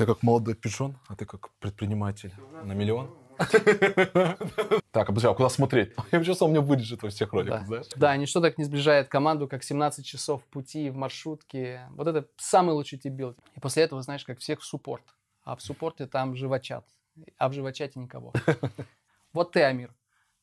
Я как молодой пижон, а ты как предприниматель на миллион. Так, подожди, а куда смотреть? Я сейчас он меня вырежет во всех роликах, знаешь? Да, ничто так не сближает команду, как 17 часов пути в маршрутке. Вот это самый лучший типбилд. И после этого, знаешь, как всех в суппорт. А в суппорте там живочат. А в живочате никого. Вот ты, Амир.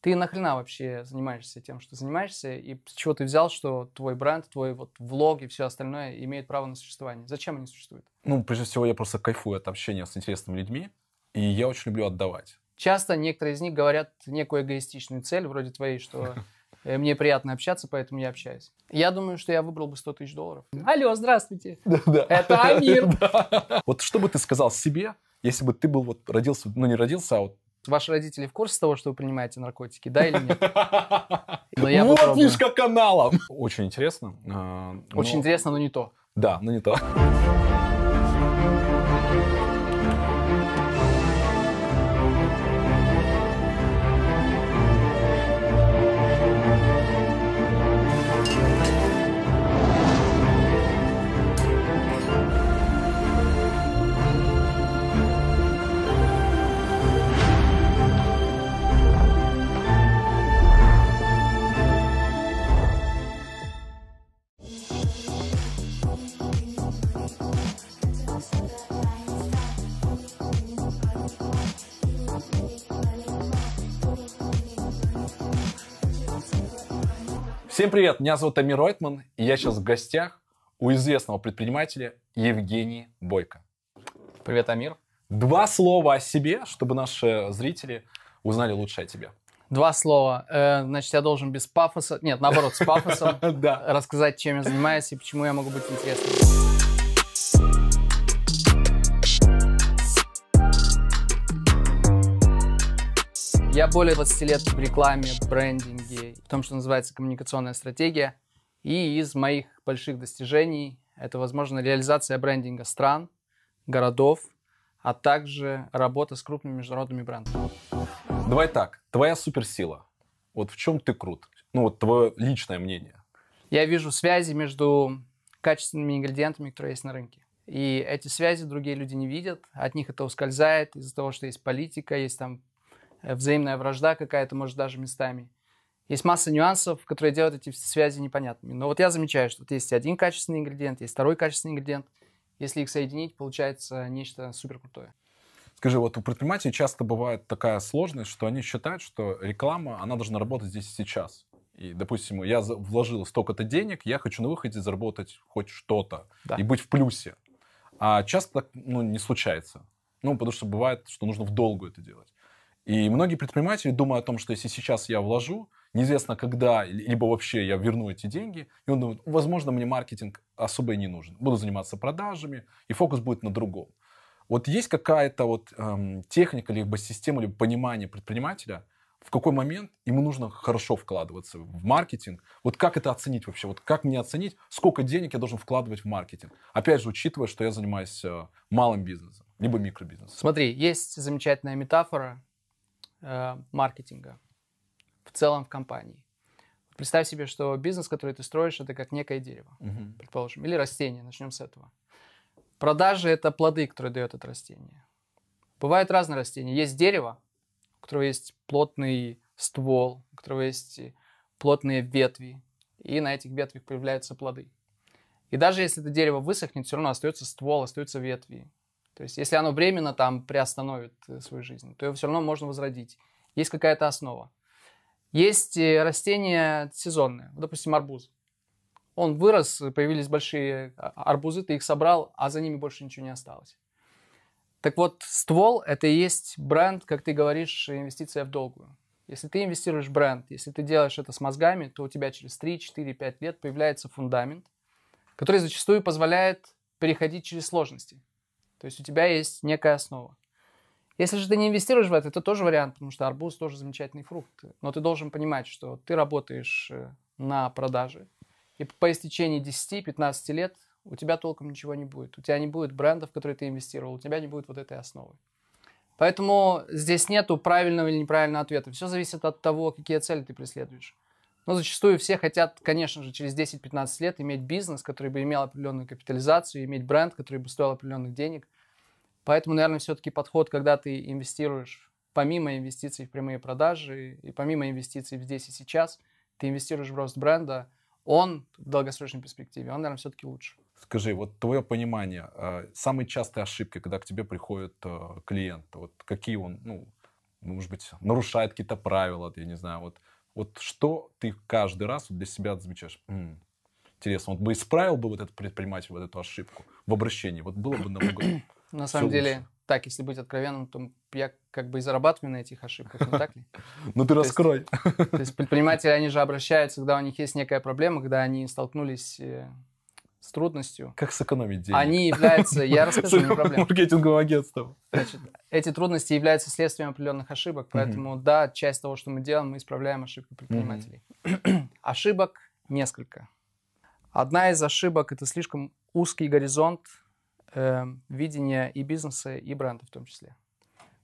Ты нахрена вообще занимаешься тем, что занимаешься? И с чего ты взял, что твой бренд, твой вот влог и все остальное имеют право на существование? Зачем они существуют? Ну, прежде всего, я просто кайфую от общения с интересными людьми, и я очень люблю отдавать. Часто некоторые из них говорят некую эгоистичную цель, вроде твоей, что э, мне приятно общаться, поэтому я общаюсь. Я думаю, что я выбрал бы 100 тысяч долларов. Алло, здравствуйте. Это Амир. Вот что бы ты сказал себе, если бы ты был вот родился, ну не родился, а вот... Ваши родители в курсе того, что вы принимаете наркотики, да или нет? Но я вот попробую. фишка канала! Очень интересно. а, Очень но- интересно, но не то. Да, но не то. Всем привет, меня зовут Амир Ройтман, и я сейчас в гостях у известного предпринимателя Евгений Бойко. Привет, Амир. Два слова о себе, чтобы наши зрители узнали лучше о тебе. Два слова. Э, Значит, я должен без пафоса, нет, наоборот, с пафосом рассказать, чем я занимаюсь и почему я могу быть интересным. Я более 20 лет в рекламе, брендинге, в том, что называется коммуникационная стратегия. И из моих больших достижений это, возможно, реализация брендинга стран, городов, а также работа с крупными международными брендами. Давай так, твоя суперсила. Вот в чем ты крут? Ну, вот твое личное мнение. Я вижу связи между качественными ингредиентами, которые есть на рынке. И эти связи другие люди не видят, от них это ускользает из-за того, что есть политика, есть там э, взаимная вражда какая-то, может, даже местами. Есть масса нюансов, которые делают эти связи непонятными. Но вот я замечаю, что вот есть один качественный ингредиент, есть второй качественный ингредиент. Если их соединить, получается нечто супер крутое. Скажи, вот у предпринимателей часто бывает такая сложность, что они считают, что реклама, она должна работать здесь и сейчас. И, допустим, я вложил столько-то денег, я хочу на выходе заработать хоть что-то Да. и быть в плюсе. А часто так ну, не случается. Ну, потому что бывает, что нужно в долгу это делать. И многие предприниматели думают о том, что если сейчас я вложу, неизвестно когда, либо вообще я верну эти деньги, и он думает, возможно, мне маркетинг особо и не нужен. Буду заниматься продажами, и фокус будет на другом. Вот есть какая-то вот эм, техника, либо система, либо понимание предпринимателя, в какой момент ему нужно хорошо вкладываться в маркетинг. Вот как это оценить вообще? Вот как мне оценить, сколько денег я должен вкладывать в маркетинг? Опять же, учитывая, что я занимаюсь э, малым бизнесом, либо микробизнесом. Смотри, есть замечательная метафора э, маркетинга целом в компании. Представь себе, что бизнес, который ты строишь, это как некое дерево, Мгм. предположим, или растение, начнем с этого. Продажи – это плоды, которые дает это растение. Бывают разные растения. Есть дерево, у которого есть плотный ствол, у которого есть плотные ветви, и на этих ветвях появляются плоды. И даже если это дерево высохнет, все равно остается ствол, остаются ветви. То есть, если оно временно там приостановит э, свою жизнь, то его все равно можно возродить. Есть какая-то основа. Есть э, растения сезонные, допустим, арбуз. Он вырос, появились большие а- арбузы, ты их собрал, а за ними больше ничего не осталось. Так вот, ствол – это и есть бренд, как ты говоришь, инвестиция в долгую. Если ты инвестируешь в бренд, если ты делаешь это с мозгами, то у тебя через 3, 4, 5 лет появляется фундамент, который зачастую позволяет переходить через сложности. То есть у тебя есть некая основа. Если же ты не инвестируешь в это, это тоже вариант, потому что арбуз тоже замечательный фрукт. Но ты должен понимать, что ты работаешь э, на продаже, и по истечении 10-15 лет у тебя толком ничего не будет. У тебя не будет брендов, в которые ты инвестировал, у тебя не будет вот этой основы. Поэтому здесь нету правильного или неправильного ответа. Все зависит от того, какие цели ты преследуешь. Но зачастую все хотят, конечно же, через 10-15 лет иметь бизнес, который бы имел определенную капитализацию, иметь бренд, который бы стоил определенных денег. Поэтому, наверное, все-таки подход, когда ты инвестируешь помимо инвестиций в прямые продажи и помимо инвестиций в здесь и сейчас, ты инвестируешь в рост бренда, он в долгосрочной перспективе, он, наверное, все-таки лучше. Скажи, вот твое понимание, э, самые частые ошибки, когда к тебе приходит э, клиент, вот какие он, ну, может быть, нарушает какие-то правила, я не знаю, вот, вот что ты каждый раз для себя замечаешь? М-м, интересно, вот бы исправил бы вот этот предприниматель вот эту ошибку в обращении, вот было бы намного На самом деле, так, если быть откровенным, то я как бы и зарабатываю на этих ошибках, не так ли? Ну ты раскрой. То есть предприниматели, они же обращаются, когда у них есть некая проблема, когда они столкнулись э, с трудностью. Как сэкономить деньги? Они являются, я расскажу, не проблема. Маркетинговым агентством. Значит, эти трудности являются следствием определенных ошибок, поэтому mm-hmm. да, часть того, что мы делаем, мы исправляем ошибки предпринимателей. Mm-hmm. ошибок несколько. Одна из ошибок это слишком узкий горизонт э, видения и бизнеса, и бренда в том числе.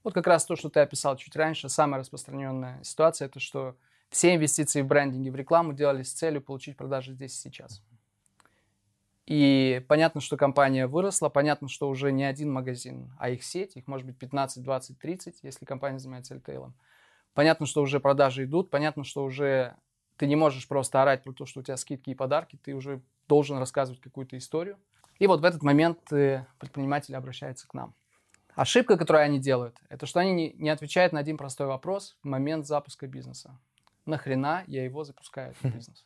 Вот как раз то, что ты описал чуть раньше, самая распространенная ситуация, это что все инвестиции в брендинг и в рекламу делались с целью получить продажи здесь и сейчас. И понятно, что компания выросла, понятно, что уже не один магазин, а их сеть, их может быть 15, 20, 30, если компания занимается ритейлом. Понятно, что уже продажи идут, понятно, что уже ты не можешь просто орать про то, что у тебя скидки и подарки, ты уже должен рассказывать какую-то историю. И вот в этот момент э, предприниматели обращаются к нам. Ошибка, которую они делают, это что они не, отвечают на один простой вопрос в момент запуска бизнеса. Нахрена я его запускаю, этот бизнес?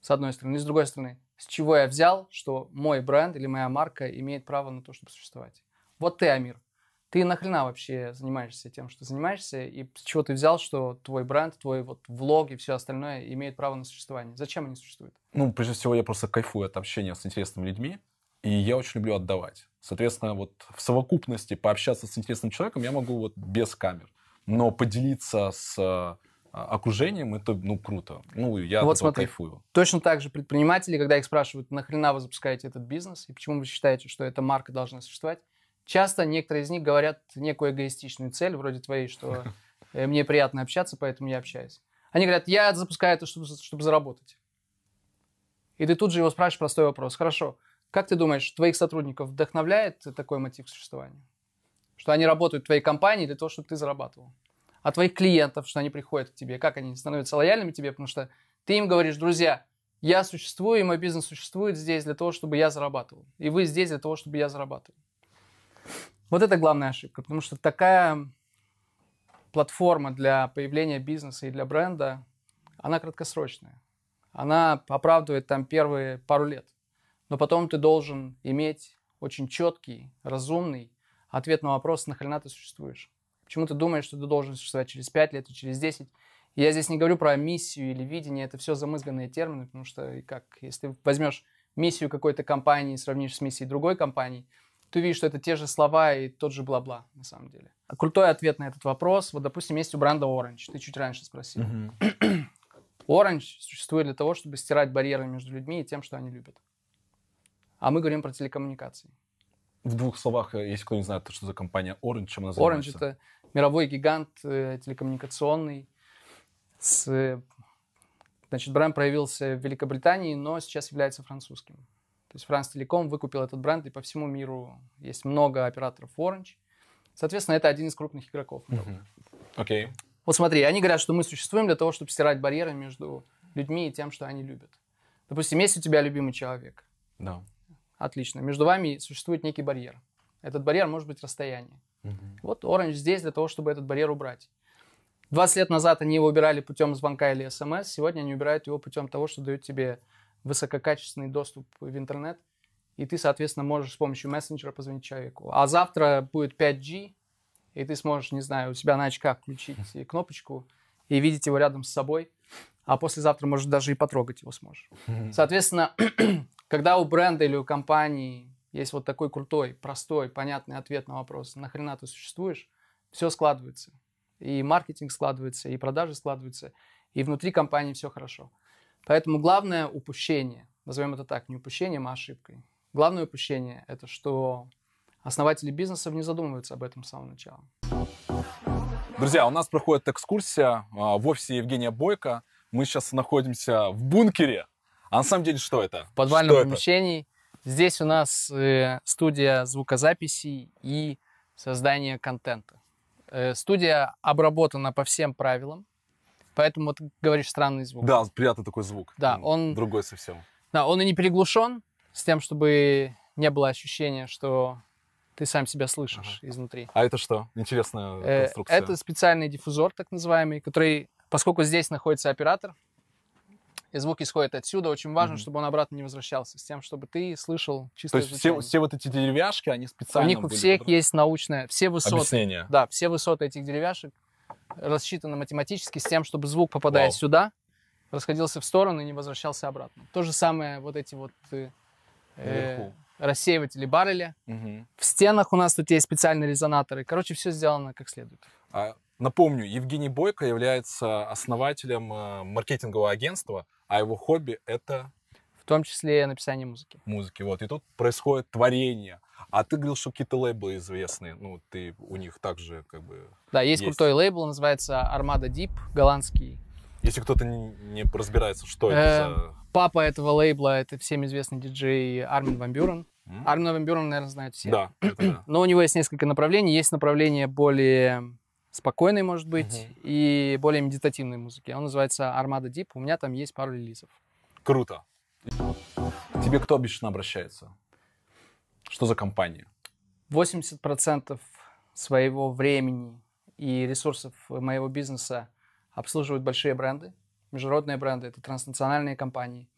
С одной стороны. И с другой стороны, с чего я взял, что мой бренд или моя марка имеет право на то, чтобы существовать? Вот ты, Амир, ты нахрена вообще занимаешься тем, что занимаешься, и с чего ты взял, что твой бренд, твой вот влог и все остальное имеет право на существование? Зачем они существуют? Ну, прежде всего, я просто кайфую от общения с интересными людьми, и я очень люблю отдавать. Соответственно, вот в совокупности пообщаться с интересным человеком я могу вот без камер. Но поделиться с а, окружением, это, ну, круто. Ну, я вот смотри, кайфую. Точно так же предприниматели, когда их спрашивают, нахрена вы запускаете этот бизнес, и почему вы считаете, что эта марка должна существовать, часто некоторые из них говорят некую эгоистичную цель, вроде твоей, что э, мне приятно общаться, поэтому я общаюсь. Они говорят, я запускаю это, чтобы, чтобы заработать. И ты тут же его спрашиваешь простой вопрос. Хорошо, как ты думаешь, твоих сотрудников вдохновляет такой мотив существования? Что они работают в твоей компании для того, чтобы ты зарабатывал? А твоих клиентов, что они приходят к тебе, как они становятся лояльными тебе, потому что ты им говоришь, друзья, я существую, и мой бизнес существует здесь для того, чтобы я зарабатывал. И вы здесь для того, чтобы я зарабатывал. Вот это главная ошибка, потому что такая платформа для появления бизнеса и для бренда, она краткосрочная. Она оправдывает там первые пару лет. Но потом ты должен иметь очень четкий, разумный ответ на вопрос, нахрена ты существуешь. Почему ты думаешь, что ты должен существовать через 5 лет и через 10? И я здесь не говорю про миссию или видение, это все замызганные термины, потому что как, если возьмешь миссию какой-то компании и сравнишь с миссией другой компании, ты видишь, что это те же слова и тот же бла-бла на самом деле. А крутой ответ на этот вопрос, вот, допустим, есть у бренда Orange, ты чуть раньше спросил. Orange существует для того, чтобы стирать барьеры между людьми и тем, что они любят. А мы говорим про телекоммуникации. В двух словах, э, если кто не знает, что за компания Orange, чем она занимается? Orange — это мировой гигант э, телекоммуникационный. С, значит, бренд проявился в Великобритании, но сейчас является французским. То есть France Telecom выкупил этот бренд, и по всему миру есть много операторов Orange. Соответственно, это один из крупных игроков. Окей. Okay. Вот смотри, они говорят, что мы существуем для того, чтобы стирать барьеры между людьми и тем, что они любят. Допустим, есть у тебя любимый человек. Да. Отлично. Между вами существует некий барьер. Этот барьер может быть расстояние. Угу. Вот Orange здесь для того, чтобы этот барьер убрать. 20 лет назад они его убирали путем звонка или смс, сегодня они убирают его путем того, что дают тебе высококачественный доступ в интернет, и ты, соответственно, можешь с помощью мессенджера позвонить человеку. А завтра будет 5G, и ты сможешь, не знаю, у себя на очках включить кнопочку и видеть его рядом с собой, а послезавтра, может, даже и потрогать его сможешь. Соответственно, когда у бренда или у компании есть вот такой крутой, простой, понятный ответ на вопрос, нахрена ты существуешь, все складывается. И маркетинг складывается, и продажи складываются, и внутри компании все хорошо. Поэтому главное упущение, назовем это так, не упущением, а ошибкой. Главное упущение – это что основатели бизнеса не задумываются об этом с самого начала. Друзья, у нас проходит экскурсия а, в офисе Евгения Бойко. Мы сейчас находимся в бункере. А на самом деле что это? В подвальном что помещении. Это? Здесь у нас э, студия звукозаписи и создания контента. Э, студия обработана по всем правилам, поэтому ты говоришь странный звук. Да, приятный такой звук. Да, он- Другой совсем. Да, он и не переглушен, с тем, чтобы не было ощущения, что ты сам себя слышишь изнутри. А это что? Интересная Э, конструкция. Это специальный диффузор, так называемый, который, поскольку здесь находится оператор, и звук исходит отсюда, очень важно, Мгм. чтобы он обратно не возвращался, с тем, чтобы ты слышал То чистое есть все, звучание. все вот эти деревяшки, они У специально них у всех под- есть научное, все высоты, объяснение. да, все высоты этих деревяшек рассчитаны математически с тем, чтобы звук, попадая Вау. сюда, расходился в сторону и не возвращался обратно. То же самое вот эти вот э, э, рассеиватели барреля. Мгм. В стенах у нас тут есть специальные резонаторы. Короче, все сделано как следует. А, Напомню, Евгений Бойко является основателем э, маркетингового агентства, а его хобби — это В том числе написание музыки. музыки. Вот. И тут происходит творение. А ты говорил, что какие-то лейблы известные. Ну, ты у них также как бы... Да, есть, Есть. крутой лейбл, называется Armada Deep, голландский. Если кто-то не, не разбирается, что Э, это Папа этого лейбла — это всем известный диджей Армин Ван Бюрен. за... Армин Ван Бюрен, наверное, знают все. Да, это да. Но у него есть несколько направлений. Есть направление более спокойной, может быть, Мгм. и более медитативной музыки. Он называется Armada Deep. У меня там есть пару релизов. Круто. Тебе кто обычно обращается? Что за компания? 80% своего времени и ресурсов моего бизнеса обслуживают большие бренды, международные бренды, это транснациональные компании.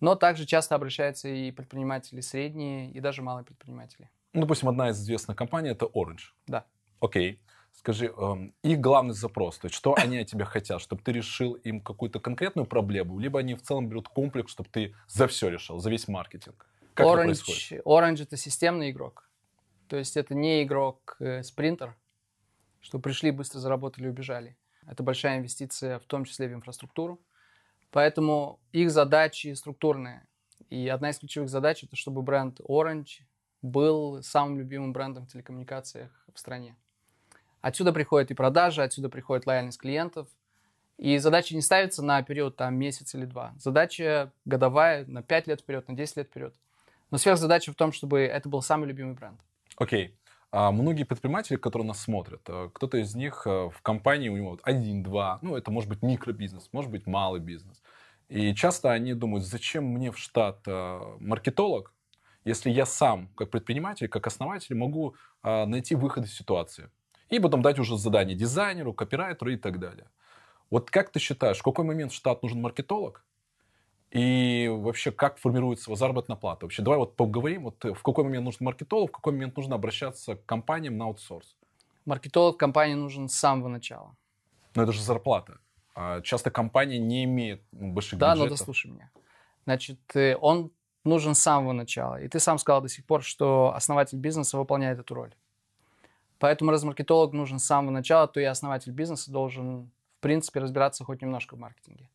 Но также часто обращаются и предприниматели средние, и даже малые предприниматели. Ну, допустим, одна из известных компаний — это Orange. Да. Окей. Скажи, эм, их главный запрос, то есть что они от тебя хотят, чтобы ты решил им какую-то конкретную проблему, либо они в целом берут комплекс, чтобы ты за все решил, за весь маркетинг? Как это происходит? Orange, Orange это системный игрок. То есть это не игрок э, спринтер, что пришли, быстро заработали убежали. Это большая инвестиция, в том числе в инфраструктуру. Поэтому их задачи структурные. И одна из ключевых задач это чтобы бренд Orange был самым любимым брендом в телекоммуникациях в стране. Отсюда приходят и продажи, отсюда приходит лояльность клиентов. И задача не ставится на период там месяц или два. Задача годовая на 5 лет вперед, на 10 лет вперед. Но сверхзадача в том, чтобы это был самый любимый бренд. Окей. А многие предприниматели, которые нас смотрят, э, кто-то из них э, в компании, у него вот один, два, ну, это может быть микробизнес, может быть малый бизнес. И часто они думают, зачем мне в штат э, маркетолог, если я сам, как предприниматель, как основатель, могу найти выход из ситуации. И потом дать уже задание дизайнеру, копирайтеру и так далее. Вот как ты считаешь, в какой момент в штат нужен маркетолог? И вообще, как формируется его заработная плата? Вообще, давай вот поговорим, вот э, в какой момент нужен маркетолог, в какой момент нужно обращаться к компаниям на аутсорс. Маркетолог компании нужен с самого начала. Но это же зарплата. А часто компания не имеет ну, больших Да, но бюджетов. дослушай меня. Значит, э, он нужен с самого начала. И ты сам сказал до сих пор, что основатель бизнеса выполняет эту роль. Поэтому раз маркетолог нужен с самого начала, то и основатель бизнеса должен, в принципе, разбираться хоть немножко в маркетинге.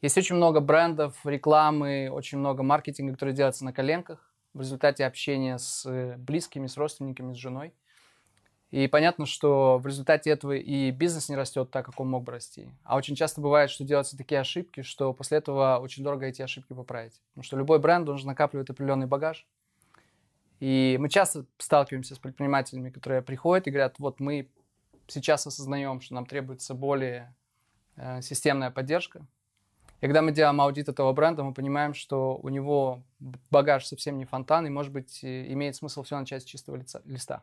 Есть очень много брендов, рекламы, очень много маркетинга, который делается на коленках в результате общения с э, близкими, с родственниками, с женой. И понятно, что в результате этого и бизнес не растет так, как он мог бы расти. А очень часто бывает, что делаются такие ошибки, что после этого очень дорого эти ошибки поправить. Потому что любой бренд должен накапливать определенный багаж. И мы часто сталкиваемся с предпринимателями, которые приходят и говорят, вот мы сейчас осознаем, что нам требуется более э, системная поддержка. И когда мы делаем аудит этого бренда, мы понимаем, что у него багаж совсем не фонтан, и, может быть, имеет смысл все начать с чистого лица, листа.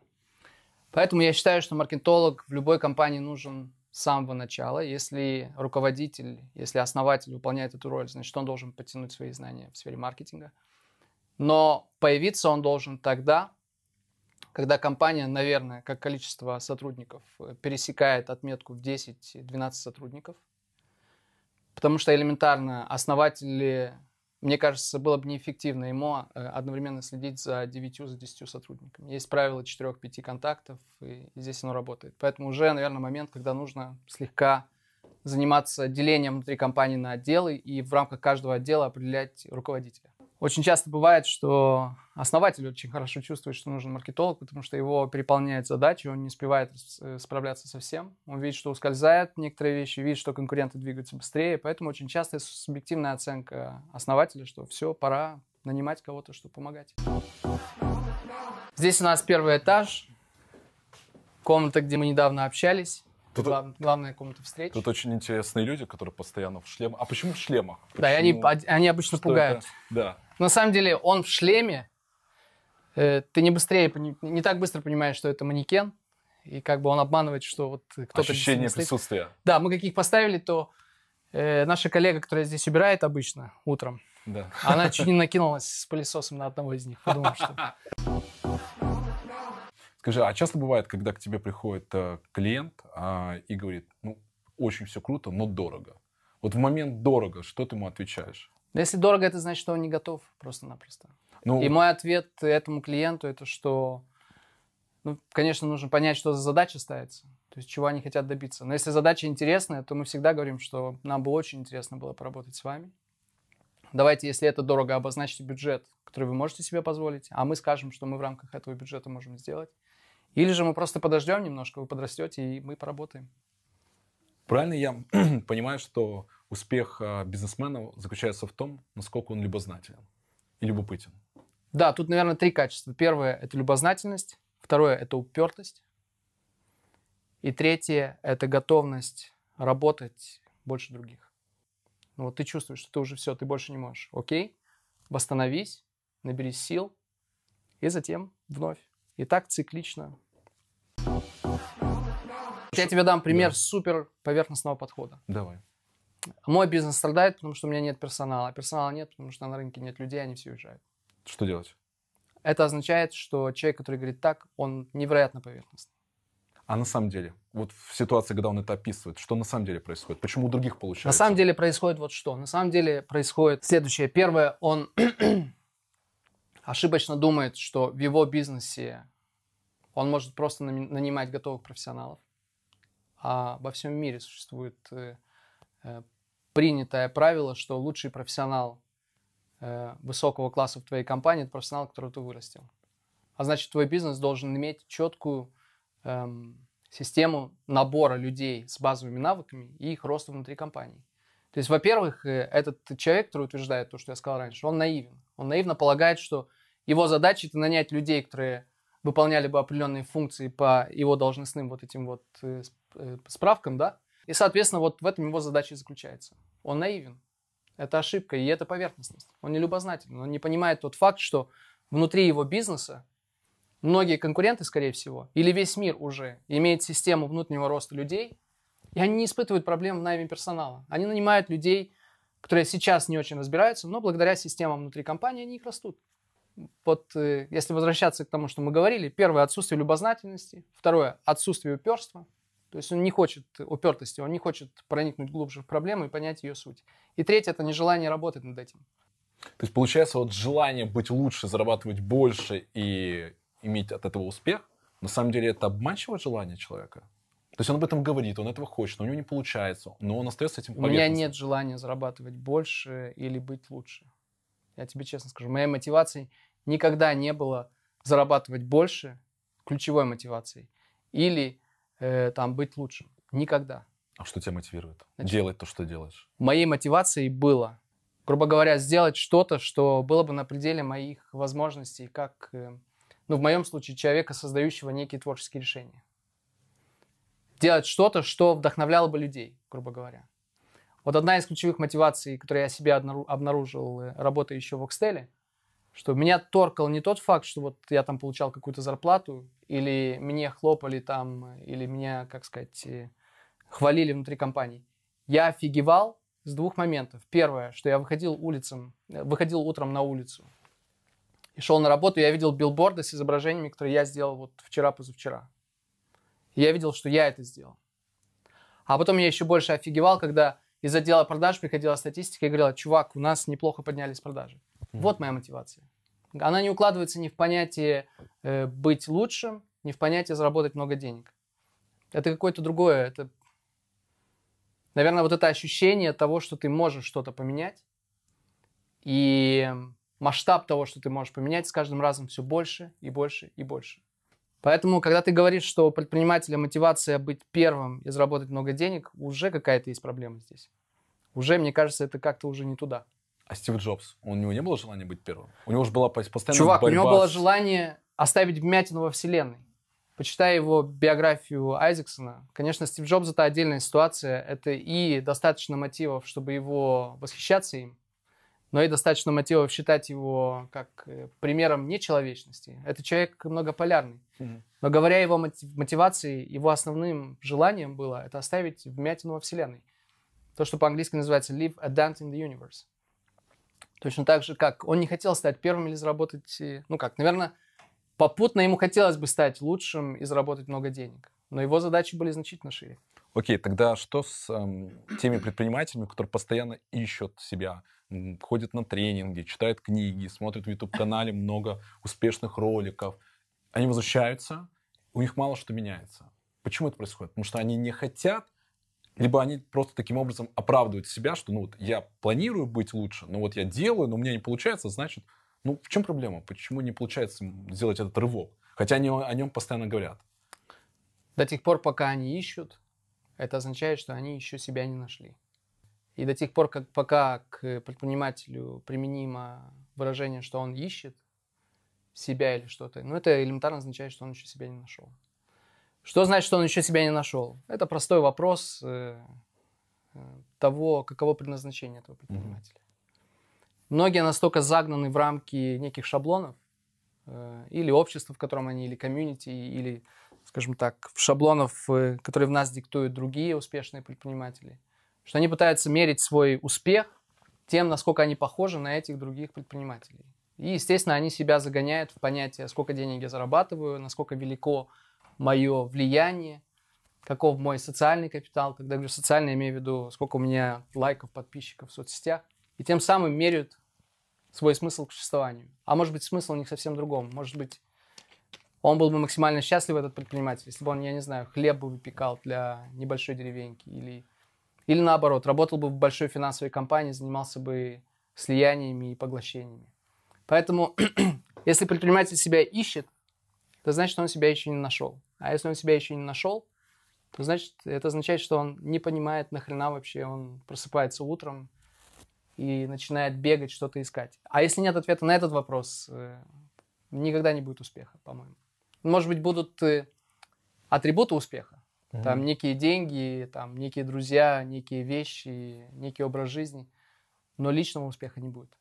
Поэтому я считаю, что маркетолог в любой компании нужен с самого начала. Если руководитель, если основатель выполняет эту роль, значит, он должен подтянуть свои знания в сфере маркетинга. Но появиться он должен тогда, когда компания, наверное, как количество сотрудников, э, пересекает отметку в 10-12 сотрудников. Потому что элементарно основатели, мне кажется, было бы неэффективно ему э, одновременно следить за 9, за 10 сотрудниками. Есть правило 4-5 контактов, и здесь оно работает. Поэтому уже, наверное, момент, когда нужно слегка заниматься делением внутри компании на отделы и в рамках каждого отдела определять руководителя. Очень часто бывает, что основатель очень хорошо чувствует, что нужен маркетолог, потому что его переполняет задачи, он не успевает э, справляться со всем. Он видит, что ускользает некоторые вещи, видит, что конкуренты двигаются быстрее, поэтому очень часто субъективная оценка основателя, что все, пора нанимать кого-то, чтобы помогать. Здесь у нас первый этаж, комната, где мы недавно общались. Тут- Глав- главная комната встреч. Тут очень интересные люди, которые постоянно в шлемах. А почему в шлемах? Да, и они, Почему? они обычно Что пугают. это? Да. На самом деле он в шлеме, э, ты не быстрее, не так быстро понимаешь, что это манекен, и как бы он обманывает, что вот кто-то... Ощущение присутствия. Да, мы каких поставили, то э, наша коллега, которая здесь убирает обычно утром, Да. она чуть не накинулась с пылесосом на одного из них. Подумав, что... Скажи, а часто бывает, когда к тебе приходит э, клиент а, и говорит, ну, очень все круто, но дорого. Вот в момент дорого, что ты ему отвечаешь? Если дорого, это значит, что он не готов просто-напросто. Ну, И мой ответ этому клиенту это что, ну, конечно, нужно понять, что за задача ставится, то есть чего они хотят добиться. Но если задача интересная, то мы всегда говорим, что нам бы очень интересно было поработать с вами. Давайте, если это дорого, обозначьте бюджет, который вы можете себе позволить, а мы скажем, что мы в рамках этого бюджета можем сделать. Или же мы просто подождем немножко, вы подрастете, и мы поработаем. правильно я понимаю, что успех а, бизнесмена заключается в том, насколько он любознателен и любопытен. Да, тут, наверное, три качества. Первое – это любознательность. Второе – это упертость. И третье – это готовность работать больше других. Ну вот ты чувствуешь, что ты уже все, ты больше не можешь. Окей, восстановись, наберись сил, и затем вновь. И так циклично. Я тебе дам пример Да. супер поверхностного подхода. Давай. Мой бизнес страдает, потому что у меня нет персонала. Персонала нет, потому что на рынке нет людей, они все уезжают. Что делать? Это означает, что человек, который говорит так, он невероятно поверхностный. А на самом деле, вот в ситуации, когда он это описывает, что на самом деле происходит? Почему у других получается? На самом деле происходит вот что. На самом деле происходит следующее. Первое, он ошибочно думает, что в его бизнесе он может просто нанимать готовых профессионалов. А во всем мире существует э, э, принятое правило, что лучший профессионал э, высокого класса в твоей компании – это профессионал, которого ты вырастил. А значит, твой бизнес должен иметь четкую эм, систему набора людей с базовыми навыками и их роста внутри компании. То есть, во-первых, этот человек, который утверждает то, что я сказал раньше, он наивен. Он наивно полагает, что его задача это нанять людей, которые выполняли бы определенные функции по его должностным вот этим вот справкам, да. И, соответственно, вот в этом его задача и заключается. Он наивен. Это ошибка, и это поверхностность. Он не любознательный, он не понимает тот факт, что внутри его бизнеса многие конкуренты, скорее всего, или весь мир уже имеет систему внутреннего роста людей, и они не испытывают проблем в найме персонала. Они нанимают людей, которые сейчас не очень разбираются, но благодаря системам внутри компании они их растут. Вот э, если возвращаться к тому, что мы говорили, первое отсутствие любознательности, второе отсутствие уперства, то есть он не хочет упертости, он не хочет проникнуть глубже в проблему и понять ее суть. И третье это нежелание работать над этим. То есть получается вот желание быть лучше, зарабатывать больше и иметь от этого успех, на самом деле это обманчивое желание человека. То есть он об этом говорит, он этого хочет, но у него не получается, но он остается этим У меня нет желания зарабатывать больше или быть лучше. Я тебе честно скажу, моей мотивацией никогда не было зарабатывать больше, ключевой мотивацией, или э, там быть лучшим. Никогда. А что тебя мотивирует? Значит- Делать то, что делаешь. Моей мотивацией было, грубо говоря, сделать что-то, что было бы на пределе моих возможностей, как, э, ну, в моем случае, человека, создающего некие творческие решения. Делать что-то, что вдохновляло бы людей, грубо говоря. Вот одна из ключевых мотиваций, которую я себе обнаружил, э, работая еще в Окстеле, что меня торкал не тот факт, что вот я там получал какую-то зарплату, или мне хлопали там, или меня, как сказать, э, хвалили внутри компании. Я офигевал с двух моментов. Первое, что я выходил улицам, э, выходил утром на улицу и шел на работу, я видел билборды с изображениями, которые я сделал вот вчера-позавчера. Я видел, что я это сделал. А потом я еще больше офигевал, когда из отдела продаж приходила статистика и говорила, чувак, у нас неплохо поднялись продажи. Вот моя мотивация. Она не укладывается ни в понятие э, быть лучшим, ни в понятие заработать много денег. Это какое-то другое. Это, наверное, вот это ощущение того, что ты можешь что-то поменять. И масштаб того, что ты можешь поменять, с каждым разом все больше и больше и больше. Поэтому, когда ты говоришь, что у предпринимателя мотивация быть первым и заработать много денег, уже какая-то есть проблема здесь. Уже, мне кажется, это как-то уже не туда. А Стив Джобс, у него не было желания быть первым? У него же была постоянно Чувак, борьба у него было желание оставить вмятину во вселенной. Почитай его биографию Айзексона. Конечно, Стив Джобс это отдельная ситуация. Это и достаточно мотивов, чтобы его восхищаться им, но и достаточно мотивов считать его как э, примером нечеловечности. Это человек многополярный. Мгм. Но говоря его мотив- мотивацией, его основным желанием было это оставить вмятину во вселенной. То, что по-английски называется leave a dent in the universe. Точно так же, как он не хотел стать первым или заработать, э, ну как, наверное, попутно ему хотелось бы стать лучшим и заработать много денег. Но его задачи были значительно шире. Окей, тогда что с эм, теми предпринимателями, которые постоянно ищут себя, ходят на тренинги, читают книги, смотрят в YouTube-канале много успешных роликов. Они возвращаются, у них мало что меняется. Почему это происходит? Потому что они не хотят, либо они просто таким образом оправдывают себя, что ну вот я планирую быть лучше, но вот я делаю, но у меня не получается, значит, ну в чем проблема? Почему не получается сделать этот рывок? Хотя они о нем постоянно говорят. До тех пор, пока они ищут, это означает, что они еще себя не нашли. И до тех пор, как, пока к предпринимателю применимо выражение, что он ищет себя или что-то, ну, это элементарно означает, что он еще себя не нашел. Что значит, что он еще себя не нашел? Это простой вопрос э, э, того, каково предназначение этого предпринимателя. Многие настолько загнаны в рамки неких шаблонов, э, или общества, в котором они, или комьюнити, или, скажем так, шаблонов, э, которые в нас диктуют другие успешные предприниматели, что они пытаются мерить свой успех тем, насколько они похожи на этих других предпринимателей. И, естественно, они себя загоняют в понятие, сколько денег я зарабатываю, насколько велико мое влияние, каков мой социальный капитал. Когда говорю социальный, я имею в виду, сколько у меня лайков, подписчиков в соцсетях. И тем самым меряют свой смысл к существованию. А может быть, смысл у них совсем другом. Может быть, он был бы максимально счастлив, этот предприниматель, если бы он, я не знаю, хлеб бы выпекал для небольшой деревеньки. Или, или наоборот, работал бы в большой финансовой компании, занимался бы слияниями и поглощениями. Поэтому, если предприниматель себя ищет, то значит, он себя еще не нашел. А если он себя еще не нашел, то значит, это означает, что он не понимает, нахрена вообще он просыпается утром и начинает бегать, что-то искать. А если нет ответа на этот вопрос, э, никогда не будет успеха, по-моему. Может быть, будут э, атрибуты успеха. Там некие деньги, там некие друзья, некие вещи, некий образ жизни. Но личного успеха не будет.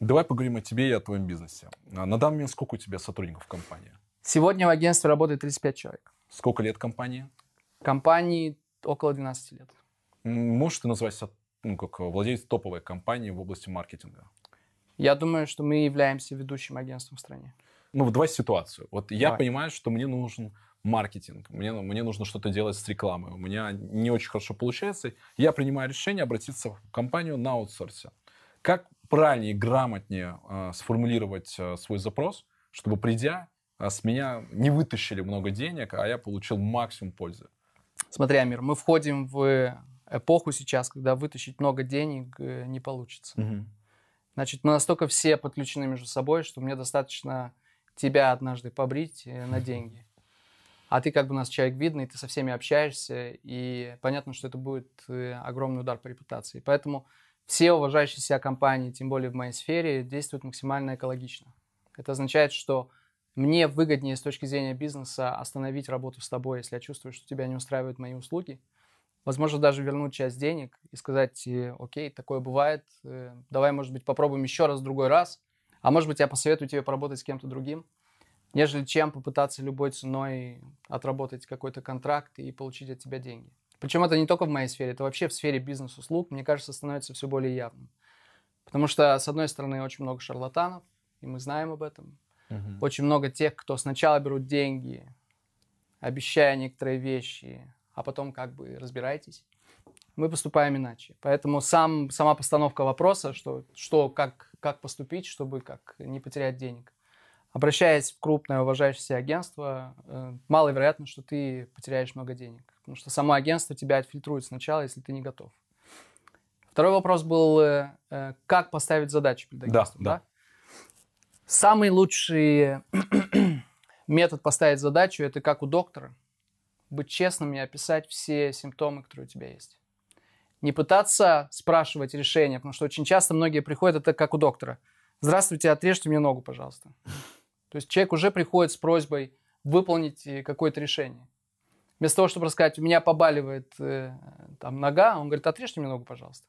Давай поговорим о тебе и о твоем бизнесе. А На данный момент сколько у тебя сотрудников в компании? Сегодня в агентстве работает 35 человек. Сколько лет компании? Компании около 12 лет. Можешь ты назвать ну, как владелец топовой компании в области маркетинга? Я думаю, что мы являемся ведущим агентством в стране. Ну, давай ситуацию. Вот я Давай. понимаю, что мне нужен маркетинг, мне, мне нужно что-то делать с рекламой. У меня не очень хорошо получается. Я принимаю решение обратиться в компанию на аутсорсе. Как правильнее и грамотнее э, сформулировать э, свой запрос, чтобы придя, э, с меня не вытащили много денег, а я получил максимум пользы? Смотри, Амир, мы входим в эпоху сейчас, когда вытащить много денег э, не получится. Значит, мы настолько все подключены между собой, что мне достаточно тебя однажды побрить э, на деньги. А ты как бы у нас человек видный, ты со всеми общаешься, и понятно, что это будет э, огромный удар по репутации. Поэтому все уважающие себя компании, тем более в моей сфере, действуют максимально экологично. Это означает, что мне выгоднее с точки зрения бизнеса остановить работу с тобой, если я чувствую, что тебя не устраивают мои услуги. Возможно, даже вернуть часть денег и сказать, э, окей, такое бывает, э, давай, может быть, попробуем еще раз, другой раз, а может быть, я посоветую тебе поработать с кем-то другим, нежели чем попытаться любой ценой отработать какой-то контракт и получить от тебя деньги. Причем это не только в моей сфере, это вообще в сфере бизнес-услуг, мне кажется, становится все более явным. Потому что, с одной стороны, очень много шарлатанов, и мы знаем об этом. Очень много тех, кто сначала берут деньги, обещая некоторые вещи, а потом как бы разбирайтесь. Мы поступаем иначе. Поэтому сам, сама постановка вопроса, что, что как, как поступить, чтобы как не потерять денег. Обращаясь в крупное уважающееся агентство, э, маловероятно, что ты потеряешь много денег. Потому что само агентство тебя отфильтрует сначала, если ты не готов. Второй вопрос был, э, э, как поставить задачу перед Да, агентством. да. Самый лучший метод поставить задачу – это как у доктора. Быть честным и описать все симптомы, которые у тебя есть. Не пытаться спрашивать решение, потому что очень часто многие приходят, это как у доктора. Здравствуйте, отрежьте мне ногу, пожалуйста. То есть человек уже приходит с просьбой выполнить э, какое-то решение. Вместо того, чтобы рассказать, у меня побаливает э, там нога, он говорит, отрежьте мне ногу, пожалуйста.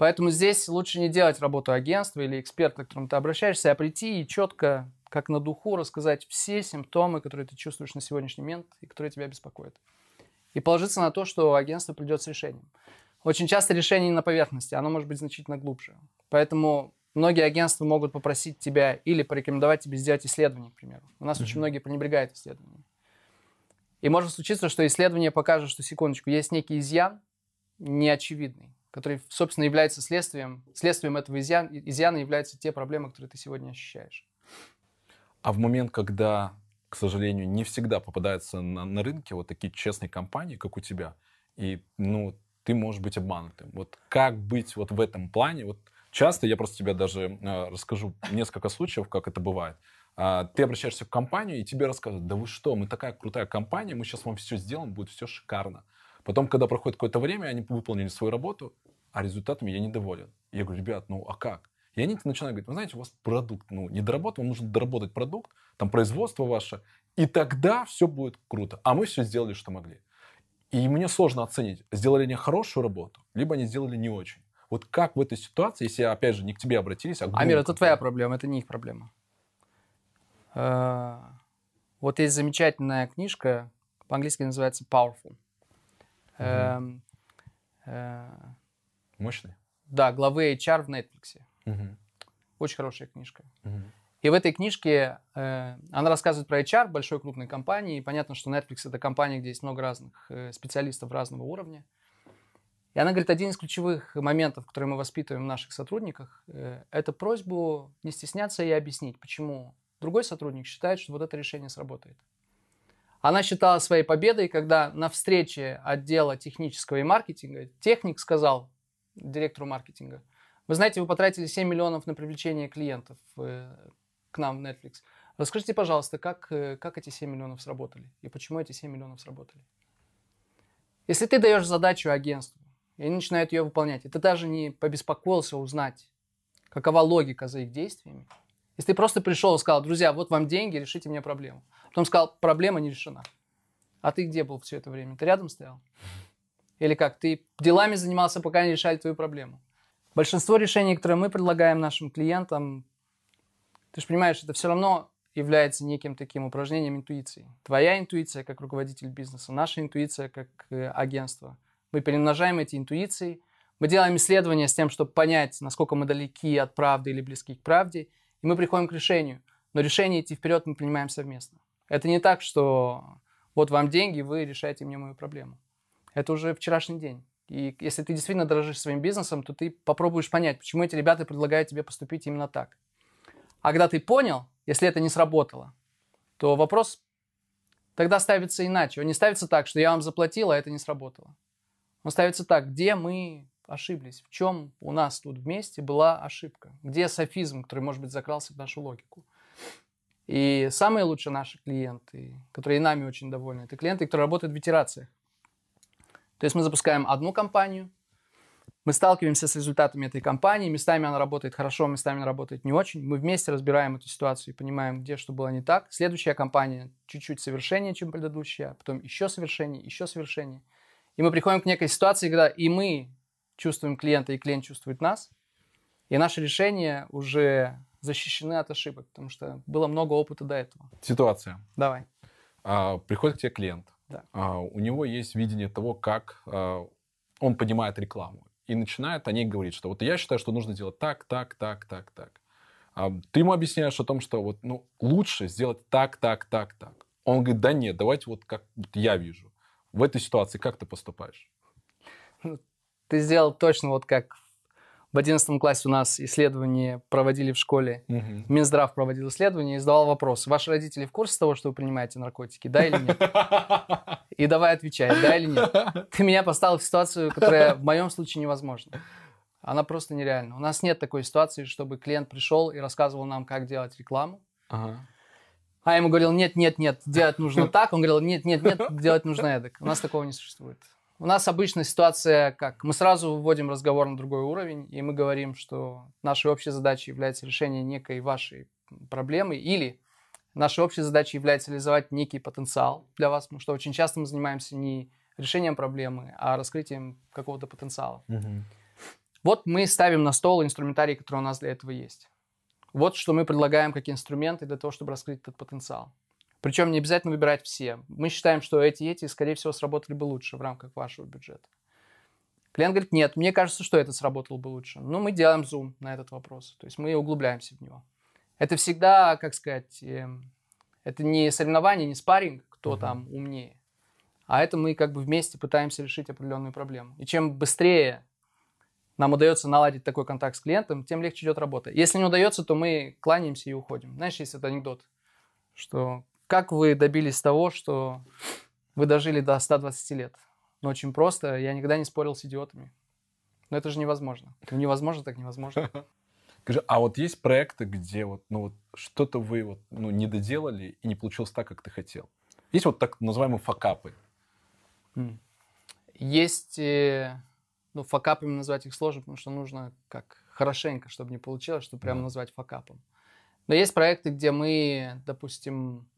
Поэтому здесь лучше не делать работу агентства или эксперта, к которому ты обращаешься, а прийти и четко, как на духу, рассказать все симптомы, которые ты чувствуешь на сегодняшний момент и которые тебя беспокоят. И положиться на то, что агентство придет с решением. Очень часто решение не на поверхности, оно может быть значительно глубже. Поэтому многие агентства могут попросить тебя или порекомендовать тебе сделать исследование, к примеру. У нас mm-hmm. очень многие пренебрегают исследованиями. И может случиться, что исследование покажет, что, секундочку, есть некий изъян неочевидный, который, собственно, является следствием, следствием этого изъяна, изъяна являются те проблемы, которые ты сегодня ощущаешь. А в момент, когда, к сожалению, не всегда попадаются на, на рынке вот такие честные компании, как у тебя, и, ну, ты можешь быть обманутым. Вот как быть вот в этом плане? Вот часто, я просто тебе даже э, расскажу несколько случаев, как это бывает. Э, ты обращаешься в компанию, и тебе рассказывают, да вы что, мы такая крутая компания, мы сейчас вам все сделаем, будет все шикарно. Потом, когда проходит какое-то время, они выполнили свою работу, а результатами я недоволен. Я говорю, ребят, ну а как? И они начинают говорить, вы знаете, у вас продукт, ну, не доработан, вам нужно доработать продукт, там производство ваше, и тогда все будет круто. А мы все сделали, что могли. И мне сложно оценить, сделали они хорошую работу, либо они сделали не очень. Вот как в этой ситуации, если, опять же, не к тебе обратились, а к Амир, это твоя проблема, это не их проблема. Э, вот есть замечательная книжка, по-английски называется Powerful. Мощный? Да, главы HR в Netflix. Угу. Очень хорошая книжка. Угу. И в этой книжке э, она рассказывает про HR большой крупной компании. И понятно, что Netflix это компания, где есть много разных э, специалистов разного уровня. И она говорит, один из ключевых моментов, которые мы воспитываем в наших сотрудниках, э, это просьбу не стесняться и объяснить, почему другой сотрудник считает, что вот это решение сработает. Она считала своей победой, когда на встрече отдела технического и маркетинга техник сказал директору маркетинга, вы знаете, вы потратили 7 миллионов на привлечение клиентов э, к нам в Netflix. Расскажите, пожалуйста, как, э, как эти 7 миллионов сработали и почему эти 7 миллионов сработали? Если ты даешь задачу агентству, и они начинают ее выполнять, и ты даже не побеспокоился узнать, какова логика за их действиями, если ты просто пришел и сказал, друзья, вот вам деньги, решите мне проблему. Потом сказал, проблема не решена. А ты где был все это время? Ты рядом стоял? Или как? Ты делами занимался, пока не решали твою проблему? Большинство решений, которые мы предлагаем нашим клиентам, ты же понимаешь, это все равно является неким таким упражнением интуиции. Твоя интуиция как руководитель бизнеса, наша интуиция как э, агентство. Мы перемножаем эти интуиции, мы делаем исследования с тем, чтобы понять, насколько мы далеки от правды или близки к правде, и мы приходим к решению. Но решение идти вперед мы принимаем совместно. Это не так, что вот вам деньги, вы решаете мне мою проблему. Это уже вчерашний день. И если ты действительно дорожишь своим бизнесом, то ты попробуешь понять, почему эти ребята предлагают тебе поступить именно так. А когда ты понял, если это не сработало, то вопрос тогда ставится иначе. Он не ставится так, что я вам заплатил, а это не сработало. Он ставится так, где мы ошиблись, в чем у нас тут вместе была ошибка, где софизм, который, может быть, закрался в нашу логику. И самые лучшие наши клиенты, которые и нами очень довольны, это клиенты, которые работают в итерациях. То есть мы запускаем одну компанию, мы сталкиваемся с результатами этой компании, местами она работает хорошо, местами она работает не очень. Мы вместе разбираем эту ситуацию и понимаем, где что было не так. Следующая компания чуть-чуть совершеннее, чем предыдущая, а потом еще совершеннее, еще совершеннее. И мы приходим к некой ситуации, когда и мы чувствуем клиента, и клиент чувствует нас, и наши решения уже защищены от ошибок, потому что было много опыта до этого. Ситуация. Давай. А, приходит к тебе клиент. Да. А, у него есть видение того, как а, он понимает рекламу и начинает о ней говорить, что вот я считаю, что нужно делать так, так, так, так, так. А ты ему объясняешь о том, что вот, ну, лучше сделать так, так, так, так. Он говорит, да нет, давайте вот как вот я вижу. В этой ситуации как ты поступаешь? Ну, ты сделал точно вот как в 11 классе у нас исследование проводили в школе. Угу. Минздрав проводил исследование и задавал вопрос. Ваши родители в курсе того, что вы принимаете наркотики, да или нет? И давай отвечай, да или нет. Ты меня поставил в ситуацию, которая в моем случае невозможна. Она просто нереальна. У нас нет такой ситуации, чтобы клиент пришел и рассказывал нам, как делать рекламу. Ага. А я ему говорил, нет, нет, нет, делать нужно так. Он говорил, нет, нет, нет, делать нужно эдак. У нас такого не существует. У нас обычная ситуация как? Мы сразу вводим разговор на другой уровень, и мы говорим, что нашей общей задачей является решение некой вашей проблемы, или нашей общей задачей является реализовать некий потенциал для вас, потому что очень часто мы занимаемся не решением проблемы, а раскрытием какого-то потенциала. Угу. Вот мы ставим на стол инструментарий, который у нас для этого есть. Вот что мы предлагаем как инструменты для того, чтобы раскрыть этот потенциал. Причем не обязательно выбирать все. Мы считаем, что эти и эти, скорее всего, сработали бы лучше в рамках вашего бюджета. Клиент говорит, нет, мне кажется, что это сработало бы лучше. Но мы делаем зум на этот вопрос. То есть мы углубляемся в него. Это всегда, как сказать, эм, это не соревнование, не спарринг, кто uh-huh. там умнее. А это мы как бы вместе пытаемся решить определенную проблему. И чем быстрее нам удается наладить такой контакт с клиентом, тем легче идет работа. Если не удается, то мы кланяемся и уходим. Знаешь, есть этот анекдот, что как вы добились того, что вы дожили до 120 лет? Ну, очень просто, я никогда не спорил с идиотами. Но это же невозможно. Ну, невозможно, так невозможно. Скажи, а вот есть проекты, где вот, ну, вот что-то вы вот, ну, не доделали и не получилось так, как ты хотел? Есть вот так называемые факапы? Есть э, ну, факапами назвать их сложно, потому что нужно как хорошенько, чтобы не получилось, чтобы прямо назвать факапом. Но есть проекты, где мы, допустим,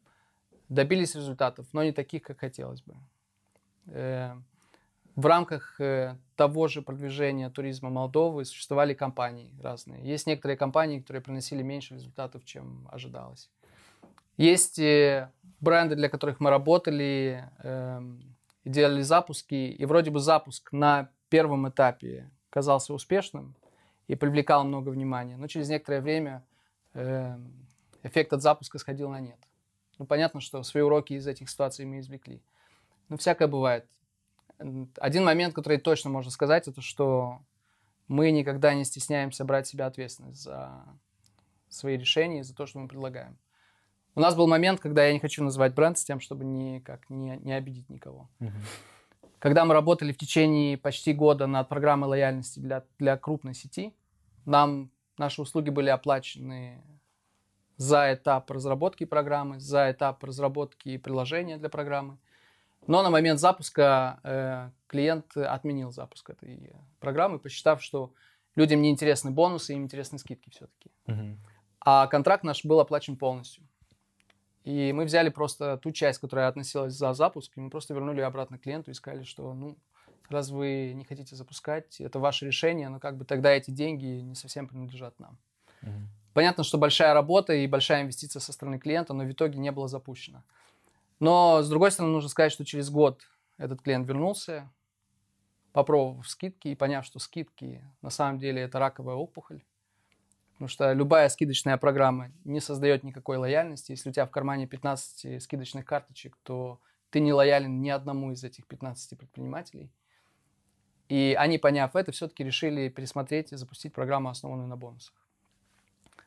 добились результатов, но не таких, как хотелось бы. Э, в рамках э, того же продвижения туризма Молдовы существовали компании разные. Есть некоторые компании, которые приносили меньше результатов, чем ожидалось. Есть э, бренды, для которых мы работали, эм, делали запуски, и вроде бы запуск на первом этапе казался успешным и привлекал много внимания, но через некоторое время э, эффект от запуска сходил на нет. Ну, понятно, что свои уроки из этих ситуаций мы извлекли. Но всякое бывает. Один момент, который точно можно сказать, это что мы никогда не стесняемся брать себя ответственность за свои решения, за то, что мы предлагаем. У нас был момент, когда я не хочу называть бренд с тем, чтобы никак не, не обидеть никого. Uh-huh. Когда мы работали в течение почти года над программой лояльности для, для крупной сети, нам наши услуги были оплачены за этап разработки программы, за этап разработки приложения для программы. Но на момент запуска э, клиент отменил запуск этой программы, посчитав, что людям не интересны бонусы, им интересны скидки все-таки. Uh-huh. А контракт наш был оплачен полностью. И мы взяли просто ту часть, которая относилась за запуск, и мы просто вернули обратно клиенту и сказали, что, ну, раз вы не хотите запускать, это ваше решение, но как бы тогда эти деньги не совсем принадлежат нам. Угу. Понятно, что большая работа и большая инвестиция со стороны клиента, но в итоге не было запущено. Но, с другой стороны, нужно сказать, что через год этот клиент вернулся, попробовав скидки и поняв, что скидки на самом деле это раковая опухоль, Потому что любая скидочная программа не создает никакой лояльности. Если у тебя в кармане 15 скидочных карточек, то ты не лоялен ни одному из этих 15 предпринимателей. И они, поняв это, все-таки решили пересмотреть и запустить программу, основанную на бонусах.